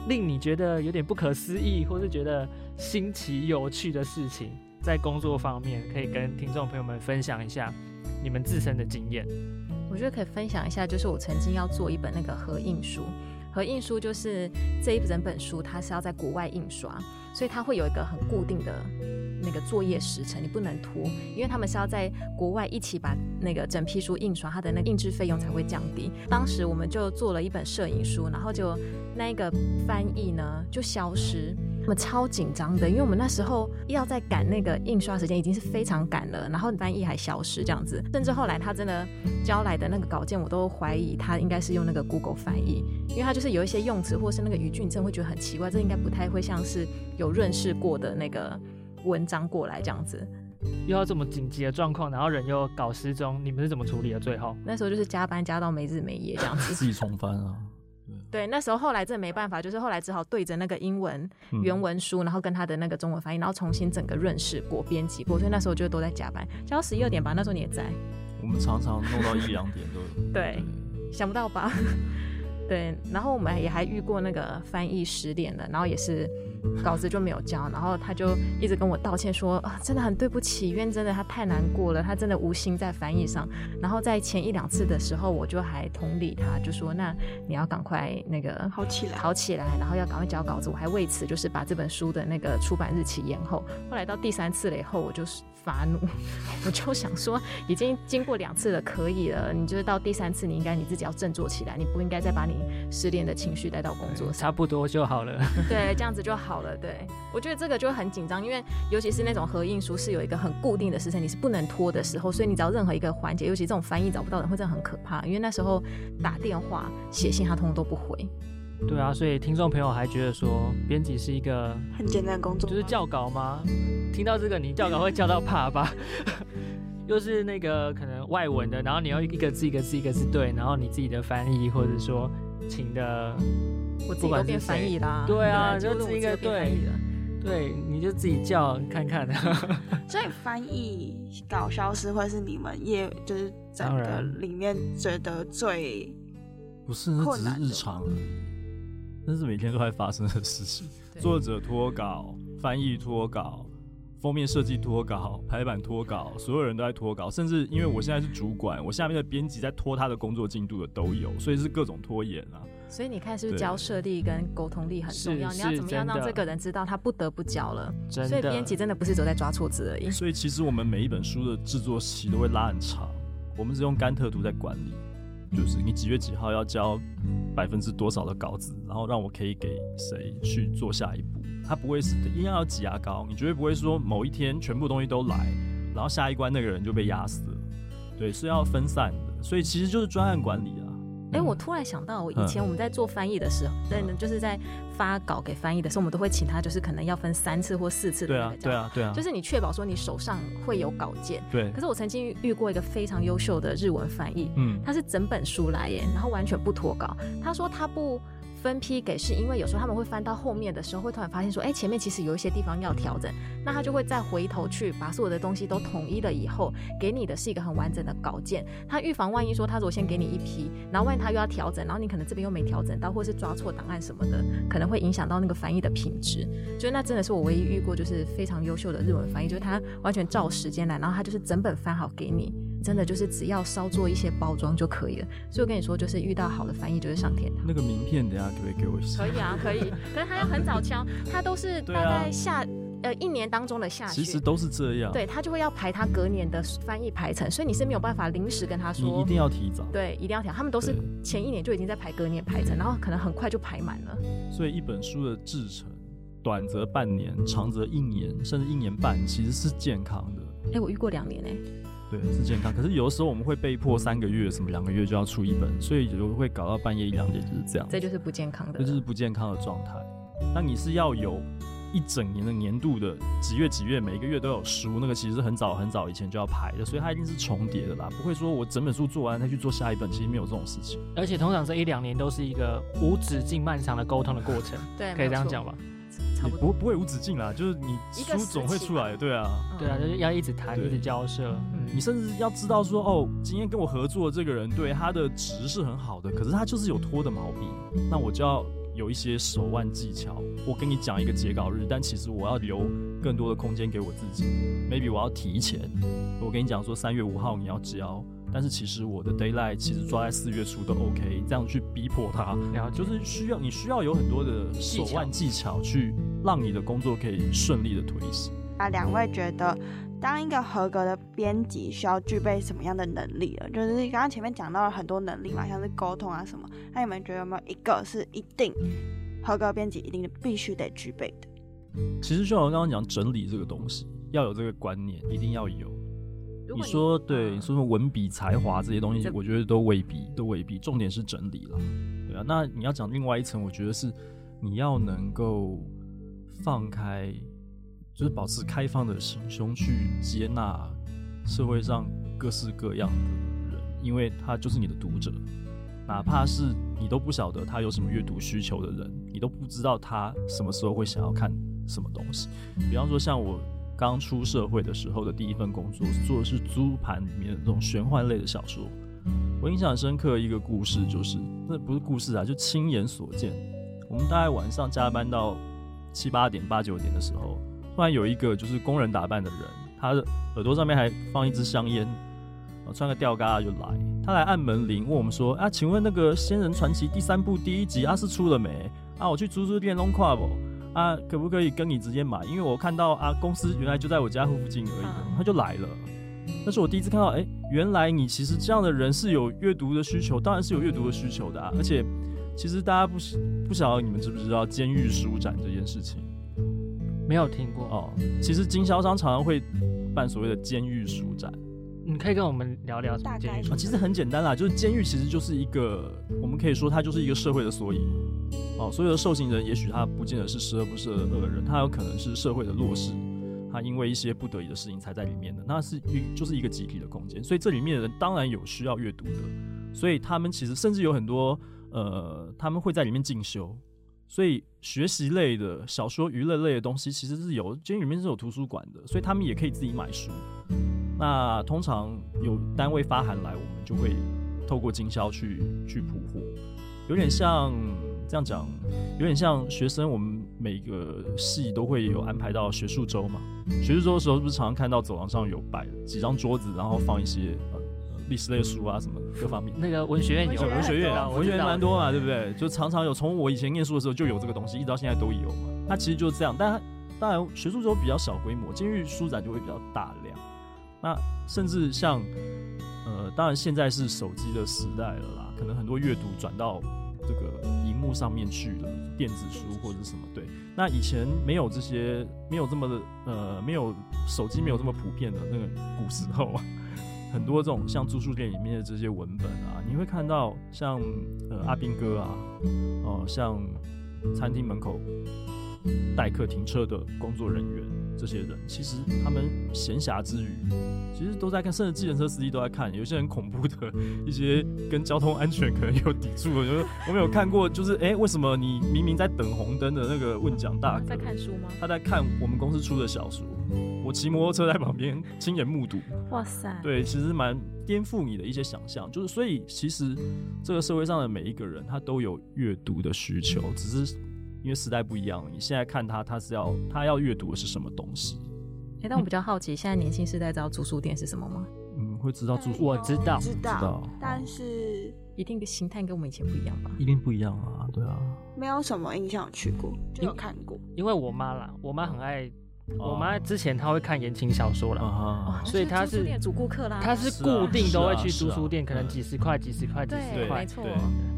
令你觉得有点不可思议，或是觉得新奇有趣的事情，在工作方面可以跟听众朋友们分享一下你们自身的经验。我觉得可以分享一下，就是我曾经要做一本那个合印书。合印书就是这一整本书，它是要在国外印刷，所以它会有一个很固定的那个作业时程，你不能拖，因为他们是要在国外一起把那个整批书印刷，它的那个印制费用才会降低。当时我们就做了一本摄影书，然后就那个翻译呢就消失。我们超紧张的，因为我们那时候要在赶那个印刷时间，已经是非常赶了，然后翻译还消失这样子，甚至后来他真的交来的那个稿件，我都怀疑他应该是用那个 Google 翻译，因为他就是有一些用词或是那个语句，你真会觉得很奇怪，这应该不太会像是有认识过的那个文章过来这样子。又要这么紧急的状况，然后人又搞失踪，你们是怎么处理的？最后那时候就是加班加到没日没夜这样子。自己重翻啊。对，那时候后来真的没办法，就是后来只好对着那个英文嗯原文书，然后跟他的那个中文翻译，然后重新整个润饰过、编辑过，所以那时候就都在加班，加到十一二点吧。那时候你也在，我们常常弄到一两点都。对，想不到吧？对，然后我们也还遇过那个翻译十点的，然后也是稿子就没有交，然后他就一直跟我道歉说，啊，真的很对不起，因为真的他太难过了，他真的无心在翻译上。然后在前一两次的时候，我就还同理他，就说那你要赶快那个好起来。好起来，然后要赶快交稿子。我还为此就是把这本书的那个出版日期延后。后来到第三次了以后，我就是发怒，我就想说，已经经过两次了，可以了。你就是到第三次，你应该你自己要振作起来，你不应该再把你失恋的情绪带到工作上。差不多就好了。对，这样子就好了。对，我觉得这个就很紧张，因为尤其是那种合印书是有一个很固定的时辰，你是不能拖的时候，所以你只要任何一个环节，尤其这种翻译找不到人，会真的很可怕。因为那时候打电话、写信，他通通都不回。对啊，所以听众朋友还觉得说，编辑是一个很简单的工作，就是校稿吗？听到这个，你校稿会校到怕吧？又是那个可能外文的，然后你要一个字一个字一个字对，然后你自己的翻译，或者说请的，我自己都变翻译啦。对啊，就是一个对，对，你就自己叫看看。所以翻译搞 消失会是你们业就是整个里面觉得最不是那只是日常，那是每天都在发生的事情。作者脱稿，翻译脱稿。封面设计拖稿，排版拖稿，所有人都在拖稿，甚至因为我现在是主管，我下面的编辑在拖他的工作进度的都有，所以是各种拖延啊。所以你看，是不是交涉力跟沟通力很重要？你要怎么样让这个人知道他不得不交了？所以编辑真的不是走在抓错字而已。所以其实我们每一本书的制作期都会拉很长，我们是用甘特图在管理，就是你几月几号要交百分之多少的稿子，然后让我可以给谁去做下一步。他不会是一样要挤牙膏，你绝对不会说某一天全部东西都来，然后下一关那个人就被压死了。对，是要分散的，所以其实就是专案管理啊。哎，我突然想到，我以前我们在做翻译的时候，对，就是在发稿给翻译的时候，我们都会请他，就是可能要分三次或四次的。对啊，对啊，对啊。就是你确保说你手上会有稿件。对。可是我曾经遇过一个非常优秀的日文翻译，嗯，他是整本书来耶，然后完全不脱稿。他说他不。分批给是因为有时候他们会翻到后面的时候，会突然发现说，哎，前面其实有一些地方要调整，那他就会再回头去把所有的东西都统一了以后，给你的是一个很完整的稿件。他预防万一说他如果先给你一批，然后万一他又要调整，然后你可能这边又没调整到，或是抓错档案什么的，可能会影响到那个翻译的品质。就那真的是我唯一遇过就是非常优秀的日文翻译，就是他完全照时间来，然后他就是整本翻好给你。真的就是只要稍做一些包装就可以了，所以我跟你说，就是遇到好的翻译就是上天堂。那个名片等下可不可以给我一下。可以啊，可以。可是他要很早敲，他都是大概下呃一年当中的下其实都是这样。对他就会要排他隔年的翻译排程，所以你是没有办法临时跟他说。你一定要提早。对，一定要调。他们都是前一年就已经在排隔年排程，然后可能很快就排满了。所以一本书的制成，短则半年，长则一年，甚至一年半，其实是健康的。哎，我遇过两年哎。对，是健康。可是有的时候我们会被迫三个月、什么两个月就要出一本，所以就会搞到半夜一两点，就是这样。这就是不健康的，这就是不健康的状态。那你是要有一整年的年度的几月几月，每一个月都有书，那个其实是很早很早以前就要排的，所以它一定是重叠的啦，不会说我整本书做完再去做下一本，其实没有这种事情。而且通常这一两年都是一个无止境漫长的沟通的过程，对，可以这样讲吧。不不会无止境啦，就是你书总会出来，对啊，对啊，就是要一直谈，一直交涉。你甚至要知道说，哦，今天跟我合作的这个人，对他的值是很好的，可是他就是有拖的毛病，那我就要有一些手腕技巧。我跟你讲一个截稿日，但其实我要留更多的空间给我自己，maybe 我要提前。我跟你讲说，三月五号你要交。但是其实我的 d a y l i g h t 其实抓在四月初都 OK，这样去逼迫他，然后就是需要你需要有很多的手腕技巧去让你的工作可以顺利的推行。啊，两位觉得当一个合格的编辑需要具备什么样的能力了？就是刚刚前面讲到了很多能力嘛，像是沟通啊什么，那你们觉得有没有一个是一定合格编辑一定必须得具备的？其实就像我刚刚讲整理这个东西，要有这个观念，一定要有。你说对，你说文笔才华这些东西，我觉得都未必，都未必。重点是整理了，对啊。那你要讲另外一层，我觉得是你要能够放开，就是保持开放的心胸去接纳社会上各式各样的人，因为他就是你的读者，哪怕是你都不晓得他有什么阅读需求的人，你都不知道他什么时候会想要看什么东西。比方说像我。刚出社会的时候的第一份工作，做的是租盘里面的这种玄幻类的小说。我印象深刻一个故事，就是那不是故事啊，就亲眼所见。我们大概晚上加班到七八点、八九点的时候，突然有一个就是工人打扮的人，他的耳朵上面还放一支香烟，穿个吊嘎就来。他来按门铃，问我们说：“啊，请问那个《仙人传奇》第三部第一集啊是出了没？啊，我去租租店弄跨不？”啊，可不可以跟你直接买？因为我看到啊，公司原来就在我家附近而已，他就来了。那是我第一次看到，哎，原来你其实这样的人是有阅读的需求，当然是有阅读的需求的啊。而且，其实大家不不晓得你们知不知道监狱书展这件事情？没有听过哦。其实经销商常常会办所谓的监狱书展。你可以跟我们聊聊大概啊，其实很简单啦，就是监狱其实就是一个，我们可以说它就是一个社会的缩影。哦，所有的受刑人也许他不见得是十恶不赦的恶人，他有可能是社会的弱势，他因为一些不得已的事情才在里面的，那是一就是一个集体的空间，所以这里面的人当然有需要阅读的，所以他们其实甚至有很多呃，他们会在里面进修，所以学习类的小说、娱乐类的东西其实是有监狱里面是有图书馆的，所以他们也可以自己买书。那通常有单位发函来，我们就会透过经销去去铺货，有点像这样讲，有点像学生，我们每个系都会有安排到学术周嘛。学术周的时候，是不是常常看到走廊上有摆几张桌子，然后放一些呃历史类书啊什么各方面。那个文学院有，文学院啊，文学院蛮多嘛，对不对？就常常有，从我以前念书的时候就有这个东西，一直到现在都有嘛。它其实就是这样，但当然学术周比较小规模，监狱书展就会比较大量。那甚至像，呃，当然现在是手机的时代了啦，可能很多阅读转到这个幕上面去了，电子书或者是什么。对，那以前没有这些，没有这么的，呃，没有手机没有这么普遍的那个古时候啊，很多这种像住宿店里面的这些文本啊，你会看到像呃阿兵哥啊，哦，像餐厅门口待客停车的工作人员。这些人其实他们闲暇之余，其实都在看，甚至计程车司机都在看。有些很恐怖的一些跟交通安全可能有抵触的，就是我们有看过，就是哎，为什么你明明在等红灯的那个问讲大哥在看书吗？他在看我们公司出的小说，我骑摩托车在旁边亲眼目睹。哇塞！对，其实蛮颠覆你的一些想象。就是所以，其实这个社会上的每一个人，他都有阅读的需求，只是。因为时代不一样，你现在看他，他是要他要阅读的是什么东西？哎，但我比较好奇，现在年轻世代知道租书店是什么吗？嗯，会知道租书，我知道，知道，但是一定的形态跟我们以前不一样吧？一定不一样啊，对啊，没有什么印象去过，就有看过，因为我妈啦，我妈很爱。我妈之前她会看言情小说了，所以她是主顾客啦。她是固定都会去租书店，可能几十块、几十块、几十块，没错。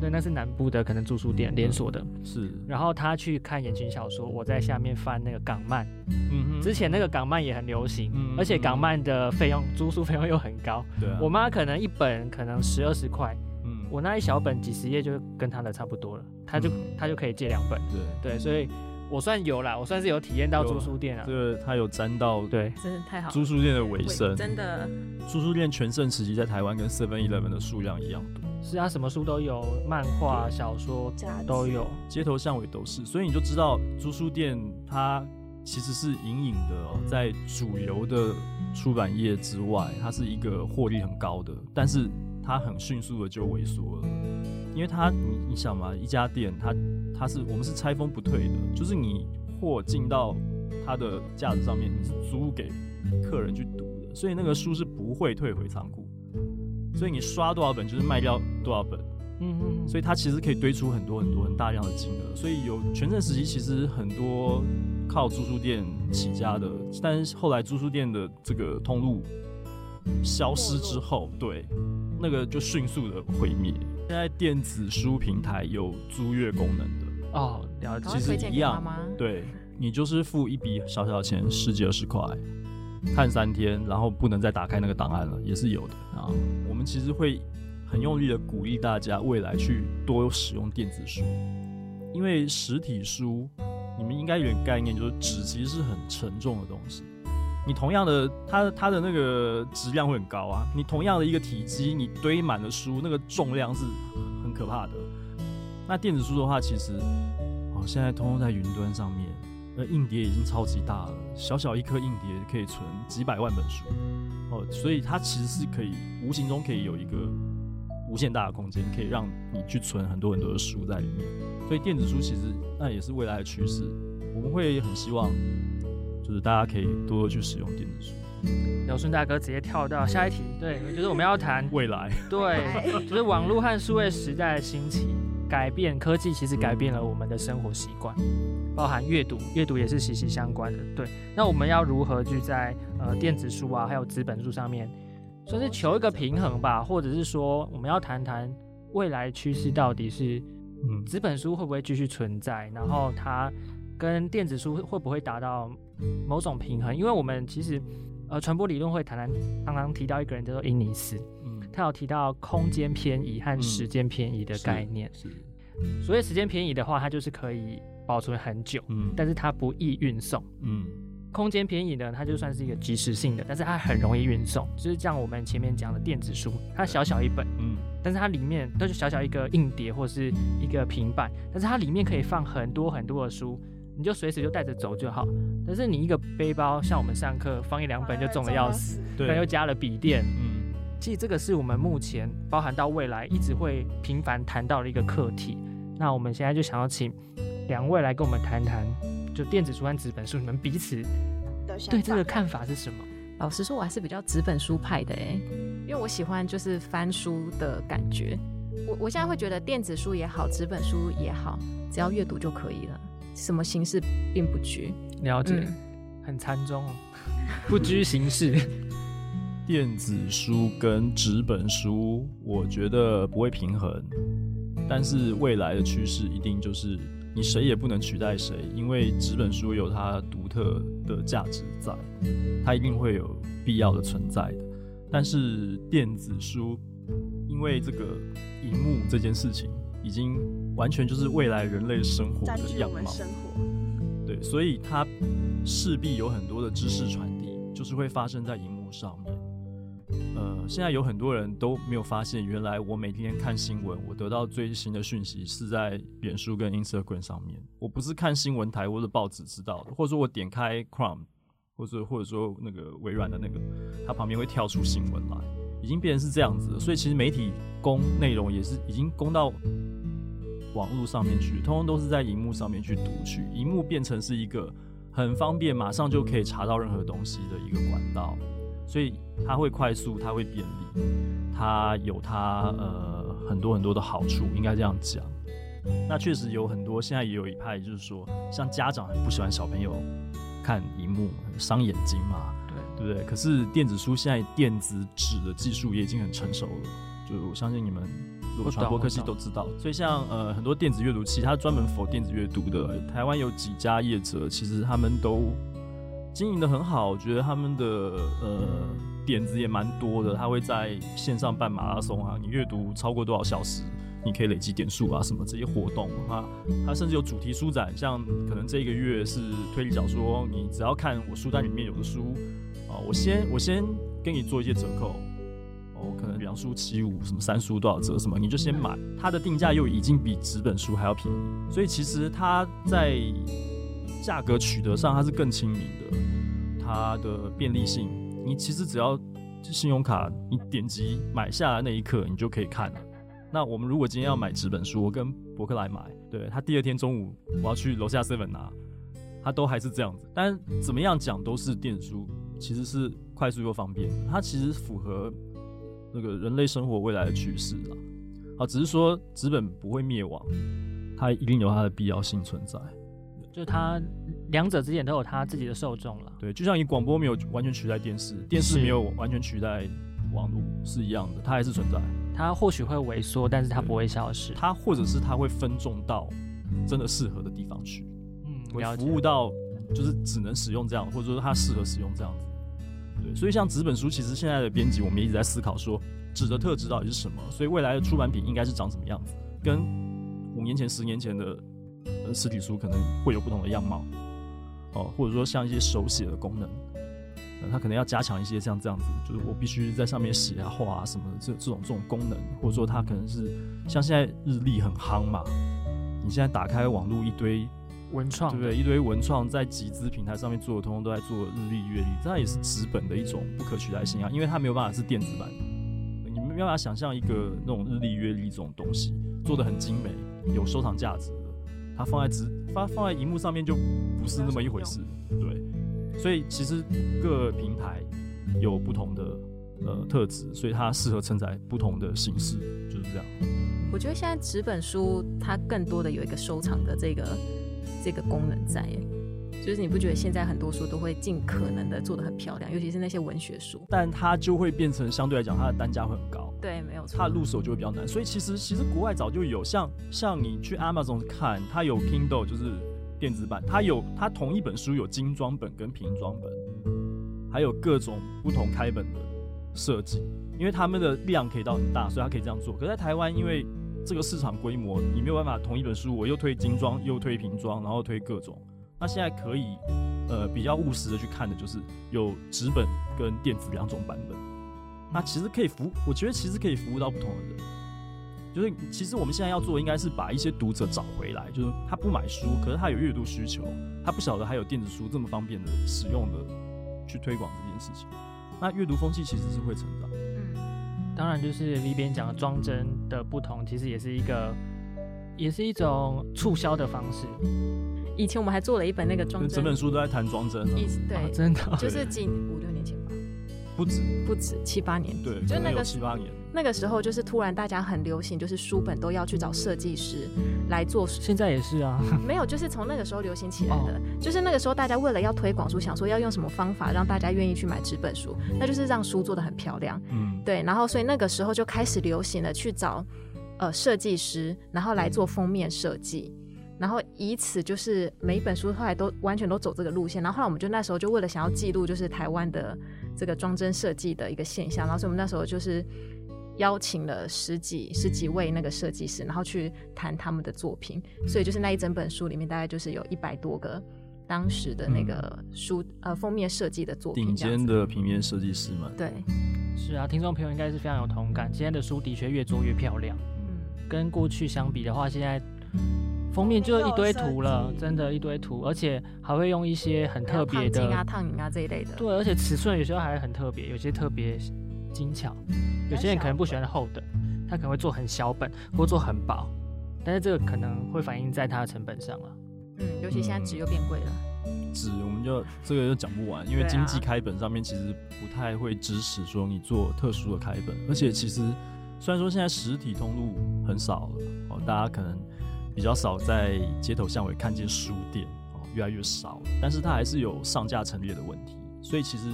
对，那是南部的可能租书店连锁的。是。然后她去看言情小说，我在下面翻那个港漫。嗯哼。之前那个港漫也很流行，而且港漫的费用 租书费用又很高。对。我妈可能一本可能十二十块，嗯，我那一小本几十页就跟她的差不多了，她就她就可以借两本。对对，所以。我算有啦，我算是有体验到租书店啊。这个他有沾到，对，真的太好。租书店的尾声，真的。租书店全盛时期在台湾跟 Seven Eleven 的数量一样多。是啊，什么书都有，漫画、小说都有，街头巷尾都是。所以你就知道租书店它其实是隐隐的哦在主流的出版业之外，它是一个获利很高的，但是它很迅速的就萎缩了，因为它你你想嘛，一家店它。它是我们是拆封不退的，就是你货进到它的架子上面，你是租给客人去读的，所以那个书是不会退回仓库，所以你刷多少本就是卖掉多少本，嗯嗯，所以它其实可以堆出很多很多很大量的金额，所以有全盛时期其实很多靠租书店起家的，但是后来租书店的这个通路消失之后，对，那个就迅速的毁灭。现在电子书平台有租阅功能的。哦，了解，其实一样，对你就是付一笔小小钱，十几二十块，看三天，然后不能再打开那个档案了，也是有的啊。我们其实会很用力的鼓励大家未来去多使用电子书，因为实体书你们应该有点概念，就是纸其实是很沉重的东西。你同样的，它它的那个质量会很高啊。你同样的一个体积，你堆满了书，那个重量是很可怕的。那电子书的话，其实哦，现在通通在云端上面，那硬碟已经超级大了，小小一颗硬碟可以存几百万本书哦，所以它其实是可以无形中可以有一个无限大的空间，可以让你去存很多很多的书在里面。所以电子书其实那也是未来的趋势，我们会很希望就是大家可以多多去使用电子书。尧舜大哥直接跳到下一题，对，就是我们要谈未来，对，就是网络和数位时代的兴起。改变科技其实改变了我们的生活习惯，包含阅读，阅读也是息息相关的。对，那我们要如何去在呃电子书啊，还有纸本书上面，算是求一个平衡吧？或者是说，我们要谈谈未来趋势到底是，嗯，纸本书会不会继续存在？然后它跟电子书会不会达到某种平衡？因为我们其实呃传播理论会谈谈，刚刚提到一个人叫做伊尼斯。他有提到空间偏移和时间偏移的概念。是，所谓时间偏移的话，它就是可以保存很久，嗯，但是它不易运送。嗯，空间偏移呢，它就算是一个即时性的，但是它很容易运送。就是像我们前面讲的电子书，它小小一本，嗯，但是它里面都是小小一个硬碟或是一个平板，但是它里面可以放很多很多的书，你就随时就带着走就好。但是你一个背包，像我们上课放一两本就重的要死，但又加了笔电，嗯，其实这个是我们目前包含到未来一直会频繁谈到的一个课题。那我们现在就想要请两位来跟我们谈谈，就电子书和纸本书，你们彼此对这个看法是什么？老实说，我还是比较纸本书派的哎，因为我喜欢就是翻书的感觉。我我现在会觉得电子书也好，纸本书也好，只要阅读就可以了，什么形式并不拘。了解，很禅宗，不拘形式。电子书跟纸本书，我觉得不会平衡。但是未来的趋势一定就是你谁也不能取代谁，因为纸本书有它独特的价值在，它一定会有必要的存在的。但是电子书，因为这个荧幕这件事情，已经完全就是未来人类生活的样貌。对，所以它势必有很多的知识传递，就是会发生在荧幕上面。呃，现在有很多人都没有发现，原来我每天看新闻，我得到最新的讯息是在脸书跟 Instagram 上面。我不是看新闻台或者报纸知道的，或者说我点开 Chrome，或者或者说那个微软的那个，它旁边会跳出新闻来，已经变成是这样子。所以其实媒体供内容也是已经供到网络上面去，通通都是在荧幕上面去读取，荧幕变成是一个很方便，马上就可以查到任何东西的一个管道。所以它会快速，它会便利，它有它呃很多很多的好处，应该这样讲。那确实有很多，现在也有一派就是说，像家长很不喜欢小朋友看荧幕，伤眼睛嘛，对对不对？可是电子书现在电子纸的技术也已经很成熟了，就我相信你们如果传播科技都知道。所以像呃很多电子阅读器，它专门否电子阅读的，台湾有几家业者，其实他们都。经营的很好，我觉得他们的呃点子也蛮多的。他会在线上办马拉松啊，你阅读超过多少小时，你可以累积点数啊，什么这些活动啊。他甚至有主题书展，像可能这一个月是推理小说，你只要看我书单里面有的书啊，我先我先给你做一些折扣哦，可能两书七五，什么三书多少折什么，你就先买。它的定价又已经比纸本书还要便宜，所以其实它在。价格取得上它是更亲民的，它的便利性，你其实只要信用卡，你点击买下来那一刻，你就可以看了。那我们如果今天要买纸本书，我跟博客来买，对他第二天中午我要去楼下 seven 拿，他都还是这样子。但怎么样讲都是电子书，其实是快速又方便，它其实符合那个人类生活未来的趋势啦。啊，只是说纸本不会灭亡，它一定有它的必要性存在。就是它两者之间都有它自己的受众了。对，就像你广播没有完全取代电视，电视没有完全取代网络是一样的，它还是存在。它或许会萎缩，但是它不会消失。它或者是它会分众到真的适合的地方去，嗯，会服务到就是只能使用这样，或者说它适合使用这样子。对，所以像纸本书，其实现在的编辑我们一直在思考说纸的特质到底是什么，所以未来的出版品应该是长什么样子，跟五年前、十年前的。呃，实体书可能会有不同的样貌，哦，或者说像一些手写的功能，呃，它可能要加强一些像这样子，就是我必须在上面写啊、画啊什么的这这种这种功能，或者说它可能是像现在日历很夯嘛，你现在打开网络一堆文创，对不对？一堆文创在集资平台上面做的，通通都在做日历、月历，这也是纸本的一种不可取代性啊，因为它没有办法是电子版，你没办法想象一个那种日历、月历这种东西做的很精美，有收藏价值。它放在纸放放在荧幕上面就不是那么一回事，对，所以其实各平台有不同的呃特质，所以它适合承载不同的形式，就是这样。我觉得现在纸本书它更多的有一个收藏的这个这个功能在。就是你不觉得现在很多书都会尽可能的做的很漂亮，尤其是那些文学书，但它就会变成相对来讲它的单价会很高，对，没有错，它入手就会比较难。所以其实其实国外早就有，像像你去 Amazon 看，它有 Kindle 就是电子版，它有它同一本书有精装本跟平装本，还有各种不同开本的设计，因为他们的量可以到很大，所以它可以这样做。可在台湾，因为这个市场规模，你没有办法同一本书我又推精装又推平装，然后推各种。那现在可以，呃，比较务实的去看的就是有纸本跟电子两种版本。那其实可以服，我觉得其实可以服务到不同的人。就是其实我们现在要做，应该是把一些读者找回来，就是他不买书，可是他有阅读需求，他不晓得还有电子书这么方便的使用的去推广这件事情。那阅读风气其实是会成长。嗯，当然就是里边讲的装帧的不同，其实也是一个，也是一种促销的方式。以前我们还做了一本那个装帧，整本书都在谈装帧啊，意思对，哦真的，就是几五六年前吧，不止，不止七八年，对，就那个七八年。那个时候就是突然大家很流行，就是书本都要去找设计师来做现在也是啊。没有，就是从那个时候流行起来的。哦就是那个时候大家为了要推广书，想说要用什么方法让大家愿意去买纸本书，那就是让书做的很漂亮。嗯，对，然后所以那个时候就开始流行了去找呃设计师，然后来做封面设计。然后以此就是每一本书后来都完全都走这个路线，然后后来我们就那时候就为了想要记录就是台湾的这个装帧设计的一个现象，然后所以我们那时候就是邀请了十几十几位那个设计师，然后去谈他们的作品，所以就是那一整本书里面大概就是有一百多个当时的那个书、呃封面设计的作品，顶尖的平面设计师们，对，是啊，听众朋友应该是非常有同感。今天的书的确越做越漂亮，嗯。跟过去相比的话，现在封面就一堆图了，真的，一堆图，而且还会用一些很特别还有烫金啊、的，烫银啊这一类的。对，而且尺寸有时候还很特别，有些特别精巧。有些人可能不喜欢厚的，他可能会做很小本或做很薄，但是这个可能会反映在它的成本上了。嗯，尤其现在纸又变贵了。纸我们就这个就讲不完，因为经济开本上面其实不太会支持说你做特殊的开本，而且其实虽然说现在实体通路很少了哦，大家可能比较少在街头巷尾看见书店哦，越来越少了，但是它还是有上架陈列的问题，所以其实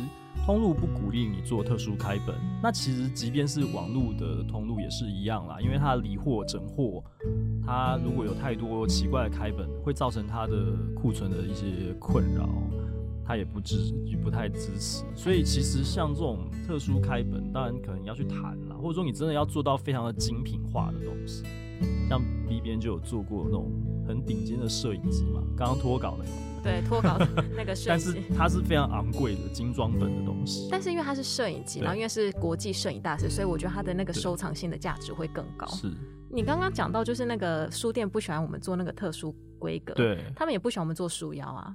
通路不鼓励你做特殊开本。那其实即便是网络的通路也是一样啦，因为它离货整货，它如果有太多奇怪的开本，会造成它的库存的一些困扰，它也不支也不太支持。所以其实像这种特殊开本，当然可能要去谈啦，或者说你真的要做到非常的精品化的东西。像 B 边就有做过那种很顶尖的摄影机嘛，刚刚脱稿那个，对，脱稿的那个摄但是影机。它是非常昂贵的精装本的东西。但是因为它是摄影机，然后因为是国际摄影大师，所以我觉得它的那个收藏性的价值会更高。是，你刚刚讲到，就是那个书店不喜欢我们做那个特殊规格，，对，他们也不喜欢我们做书腰啊。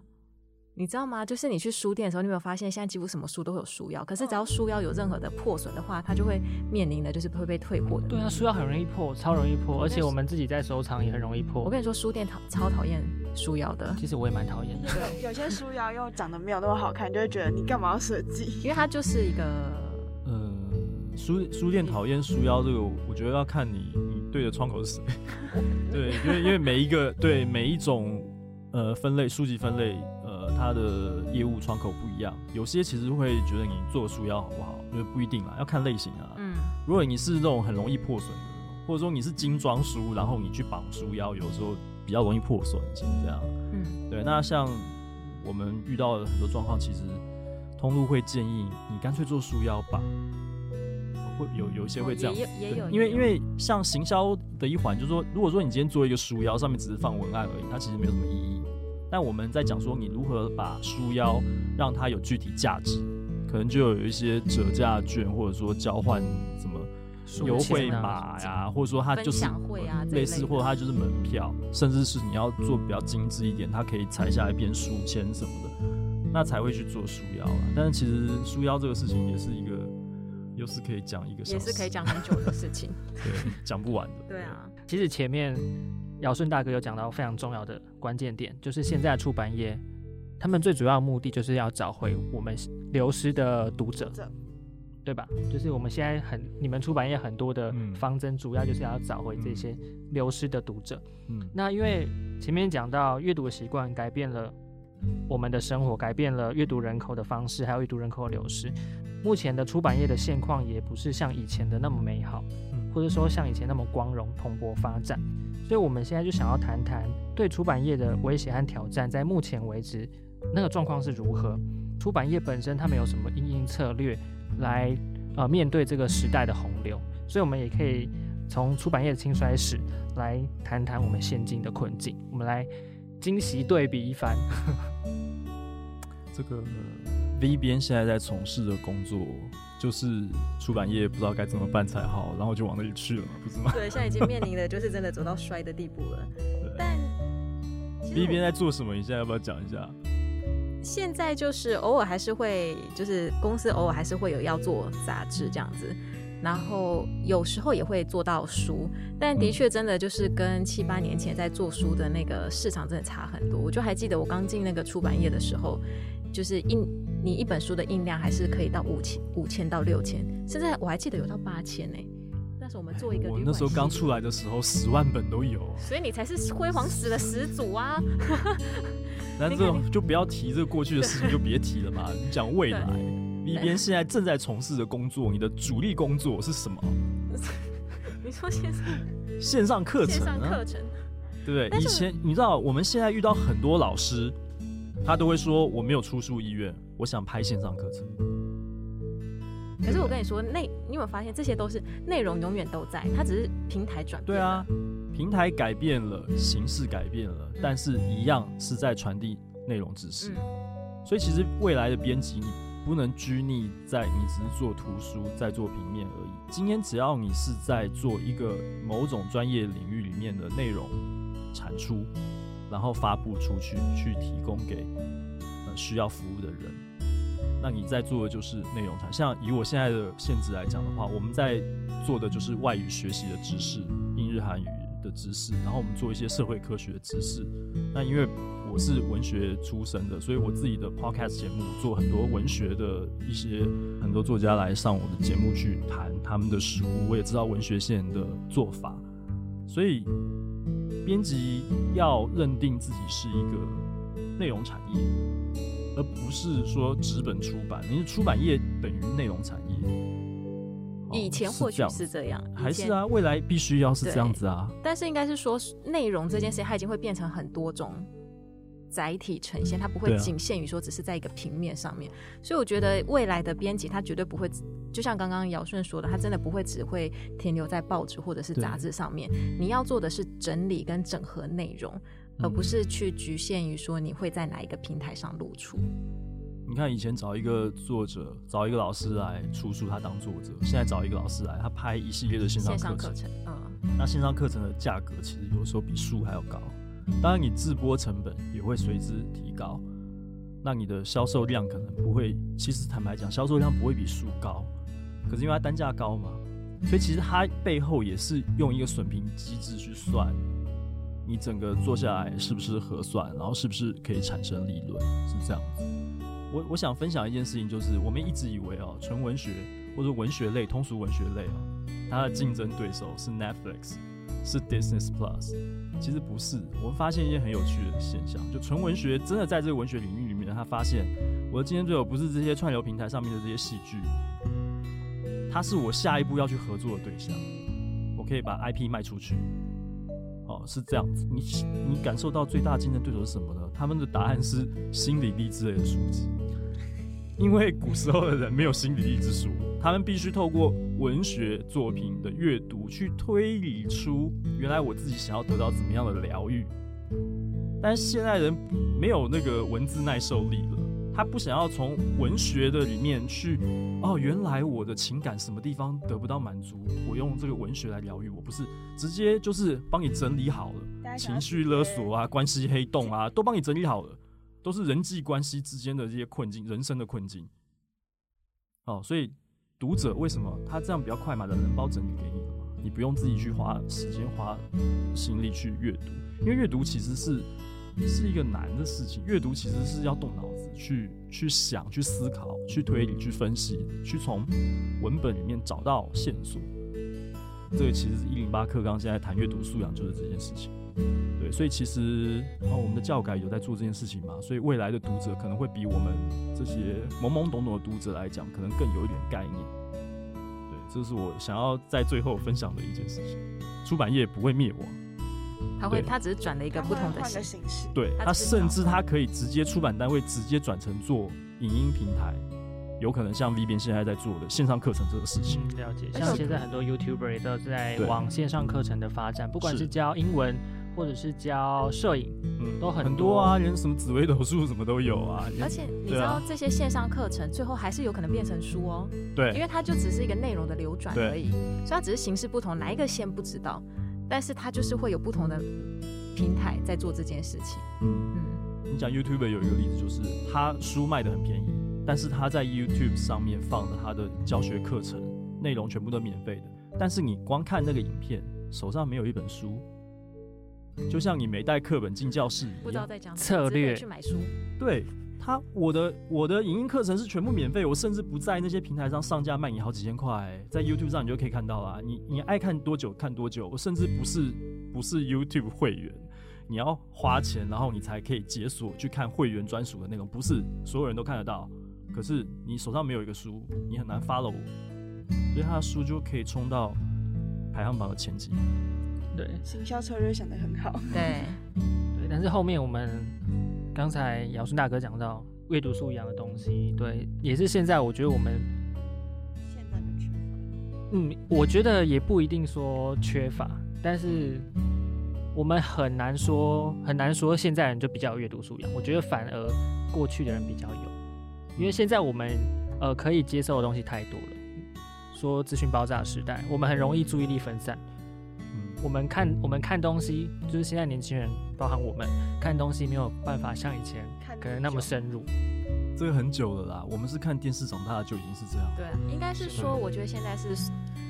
你知道吗？就是你去书店的时候，你有没有发现现在几乎什么书都会有书腰？可是只要书腰有任何的破损的话，它就会面临的就是会被退货的。对啊，书腰很容易破，超容易破，而且我们自己在收藏也很容易破。我跟你说，书店讨超讨厌书腰的，其实我也蛮讨厌的。对，有些书腰又长得没有那么好看，就会觉得你干嘛要设计？因为它就是一个呃，书书店讨厌书腰这个，我觉得要看你你对的窗口是谁。对，因为因为每一个对每一种呃分类书籍分类，呃，它的业务窗口不一样，有些其实会觉得你做书腰好不好，就是不一定啦，要看类型啊。嗯，如果你是那种很容易破损的，或者说你是精装书，然后你去绑书腰，有时候比较容易破损，其实这样。嗯，对，那像我们遇到的很多状况，其实通路会建议你干脆做书腰吧，会有有一些会这样也有，因为因为像行销的一环，就是说，如果说你今天做一个书腰，上面只是放文案而已，它其实没有什么意义。但我们在讲说，你如何把书腰让它有具体价值，可能就有一些折价券，或者说交换什么书优惠码呀，或者说它就是类似，或者它就是门票，甚至是你要做比较精致一点，它可以裁下来变书签什么的，那才会去做书腰啊。但是其实书腰这个事情也是一个，又是可以讲一个小时，也是可以讲很久的事情。对，讲不完的。对啊，其实前面尧舜大哥有讲到非常重要的关键点，就是现在的出版业，他们最主要的目的就是要找回我们流失的读者，对吧？就是我们现在很，你们出版业很多的嗯方针，主要就是要找回这些流失的读者。嗯那因为前面讲到阅读的习惯改变了我们的生活，改变了阅读人口的方式，还有阅读人口的流失。目前的出版业的现况也不是像以前的那么美好，嗯或者说像以前那么光荣蓬勃发展。所以我们现在就想要谈谈对出版业的威胁和挑战，在目前为止那个状况是如何？出版业本身他们有什么应应策略来呃面对这个时代的洪流？所以我们也可以从出版业的兴衰史来谈谈我们现今的困境，我们来惊喜对比一番。这个 V 边现在在从事的工作就是出版业，不知道该怎么办才好，然后就往那里去了嘛，不是吗？对，现在已经面临的就是真的走到衰的地步了。但 V 边在做什么？你现在要不要讲一下？现在就是偶尔还是会，就是公司偶尔还是会有要做杂志这样子，然后有时候也会做到书，但的确真的就是跟七八年前在做书的那个市场真的差很多。我就还记得我刚进那个出版业的时候，就是印你一本书的印量还是可以到五千五千到六千，甚至我还记得有到八千呢。那时候我们做一个，我那时候刚出来的时候十万本都有，所以你才是辉煌史的始祖啊。那这种就不要提这个过去的事情，就别提了嘛。你讲未来一边现在正在从事的工作，你的主力工作是什么？你说线上线上课程？线上课程，对不对？以前你知道，我们现在遇到很多老师，他都会说我没有出书意愿，我想拍线上课程。可是我跟你说，内你有没有发现，这些都是内容永远都在，它只是平台转变。对啊。平台改变了，形式改变了，但是一样是在传递内容知识。所以其实未来的编辑，你不能拘泥在你只是做图书，在做平面而已。今天只要你是在做一个某种专业领域里面的内容产出，然后发布出去，去提供给呃需要服务的人，那你在做的就是内容产。像以我现在的限制来讲的话，我们在做的就是外语学习的知识，英日韩语。的知识，然后我们做一些社会科学的知识。那因为我是文学出身的，所以我自己的 podcast 节目做很多文学的一些很多作家来上我的节目去谈他们的书，我也知道文学线的做法。所以编辑要认定自己是一个内容产业，而不是说纸本出版。你是出版业等于内容产业。以前或许是这样，还是啊，未来必须要是这样子啊。但是应该是说，内容这件事情，它已经会变成很多种载体呈现，它不会仅限于说只是在一个平面上面。所以我觉得未来的编辑，他绝对不会，就像刚刚姚顺说的，他真的不会只会停留在报纸或者是杂志上面。你要做的是整理跟整合内容，而不是去局限于说你会在哪一个平台上露出。你看，以前找一个作者，找一个老师来出书，他当作者；现在找一个老师来，他拍一系列的线上课程。嗯，那线上课程的价格其实有时候比书还要高。当然，你自播成本也会随之提高。那你的销售量可能不会，其实坦白讲，销售量不会比书高。可是因为它单价高嘛，所以其实它背后也是用一个损平机制去算，你整个做下来是不是合算，然后是不是可以产生利润，是这样子。我我想分享一件事情，就是我们一直以为哦，纯文学或者文学类、通俗文学类哦，它的竞争对手是 Netflix，是 Disney Plus，其实不是。我们发现一件很有趣的现象，就纯文学真的在这个文学领域里面，他发现我的竞争对手不是这些串流平台上面的这些戏剧，他是我下一步要去合作的对象，我可以把 IP 卖出去。哦，是这样子。你你感受到最大竞争对手是什么呢？他们的答案是心理励志类的书籍，因为古时候的人没有心理励志书，他们必须透过文学作品的阅读去推理出原来我自己想要得到怎么样的疗愈。但是现代人没有那个文字耐受力了。他不想要从文学的里面去，哦，原来我的情感什么地方得不到满足，我用这个文学来疗愈，我不是直接就是帮你整理好了，情绪勒索啊，关系黑洞啊，都帮你整理好了，都是人际关系之间的这些困境，人生的困境。哦，所以读者为什么他这样比较快嘛？人人包整理给你了嘛，你不用自己去花时间花心力去阅读，因为阅读其实是。是一个难的事情，阅读其实是要动脑子去去想、去思考、去推理、去分析，去从文本里面找到线索。这个其实是一零八课纲现在谈阅读素养就是这件事情。对，所以其实哦，我们的教改有在做这件事情嘛，所以未来的读者可能会比我们这些懵懵懂懂的读者来讲，可能更有一点概念。对，这是我想要在最后分享的一件事情。出版业不会灭亡。他会，他只是转了一个不同的形式。对他甚至他可以直接出版单位直接转成做影音平台，有可能像 V 边现在在做的线上课程这个事情。了解，像现在很多 YouTuber 也都在往线上课程的发展，不管是教英文或者是教摄影，嗯都很很多啊，连什么紫微斗数什么都有啊。而且你知道这些线上课程最后还是有可能变成书哦，对因，为它就只是一个内容的流转而已，所以它只是形式不同，哪一个先不知道，但是它就是会有不同的平台在做这件事情。嗯，嗯，你讲 YouTube 有一个例子，就是他书卖的很便宜，但是他在 YouTube 上面放了他的教学课程内容全部都免费的，但是你光看那个影片，手上没有一本书，就像你没带课本进教室一样。知道在讲什么策略去买书。对他，我的我的影音课程是全部免费，我甚至不在那些平台上上架卖你好几千块，在 YouTube 上你就可以看到啦。你你爱看多久看多久，我甚至不是不是 YouTube 会员，你要花钱，然后你才可以解锁去看会员专属的内容，不是所有人都看得到。可是你手上没有一个书，你很难 follow 我，所以他的书就可以冲到排行榜的前几。对行销策略想得很好。对，对，但是后面我们刚才姚顺大哥讲到阅读素养的东西，对，也是现在我觉得我们，现在的缺乏，嗯，我觉得也不一定说缺乏，但是我们很难说很难说现在人就比较有阅读素养，我觉得反而过去的人比较有，因为现在我们呃可以接受的东西太多了，说资讯爆炸的时代，我们很容易注意力分散。嗯，我们看我们看东西，就是现在年轻人，包含我们看东西没有办法像以前可能那么深入。这个很久了啦，我们是看电视长大的，就已经是这样。对，应该是说，我觉得现在是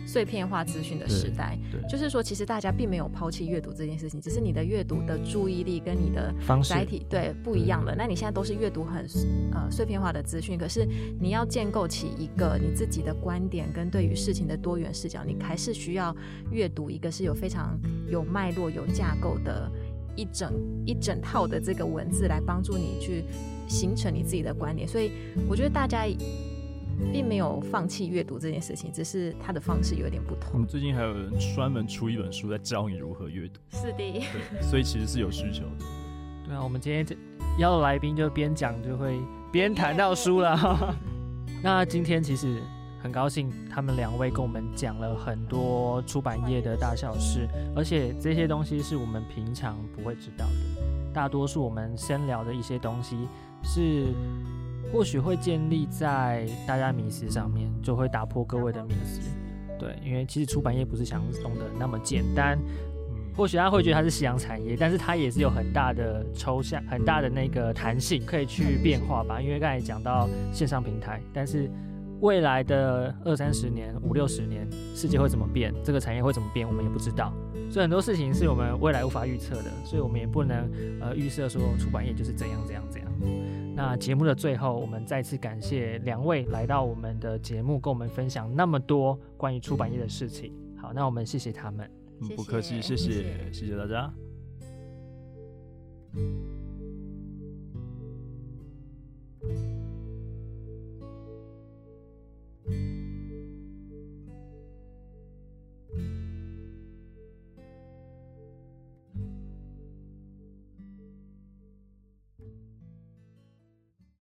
碎片化资讯的时代，对，就是说，其实大家并没有抛弃阅读这件事情，只是你的阅读的注意力跟你的方式载体对不一样了。那你现在都是阅读很呃碎片化的资讯，可是你要建构起一个你自己的观点跟对于事情的多元视角，你还是需要阅读一个是有非常有脉络、有架构的一整一整套的这个文字来帮助你去形成你自己的观点。所以我觉得大家并没有放弃阅读这件事情，只是他的方式有点不我同们。最近还有人专门出一本书在教你如何阅读，是的，对，所以其实是有需求的。对啊，我们今天这邀的来宾就边讲就会边谈到书了。那今天其实很高兴，他们两位跟我们讲了很多出版业的大小事，而且这些东西是我们平常不会知道的。大多数我们深聊的一些东西是。或许会建立在大家迷思上面，就会打破各位的迷思。对，因为其实出版业不是想象中的那么简单。嗯，或许他会觉得它是夕阳产业，但是它也是有很大的抽象、很大的那个弹性，可以去变化吧。因为刚才讲到线上平台，但是未来的二三十年、五六十年，世界会怎么变，这个产业会怎么变，我们也不知道。所以很多事情是我们未来无法预测的，所以我们也不能呃预设说出版业就是怎样怎样怎样。那节目的最后，我们再次感谢两位来到我们的节目，跟我们分享那么多关于出版业的事情。好，那我们谢谢他们。嗯不客气，谢谢谢谢，谢谢大家。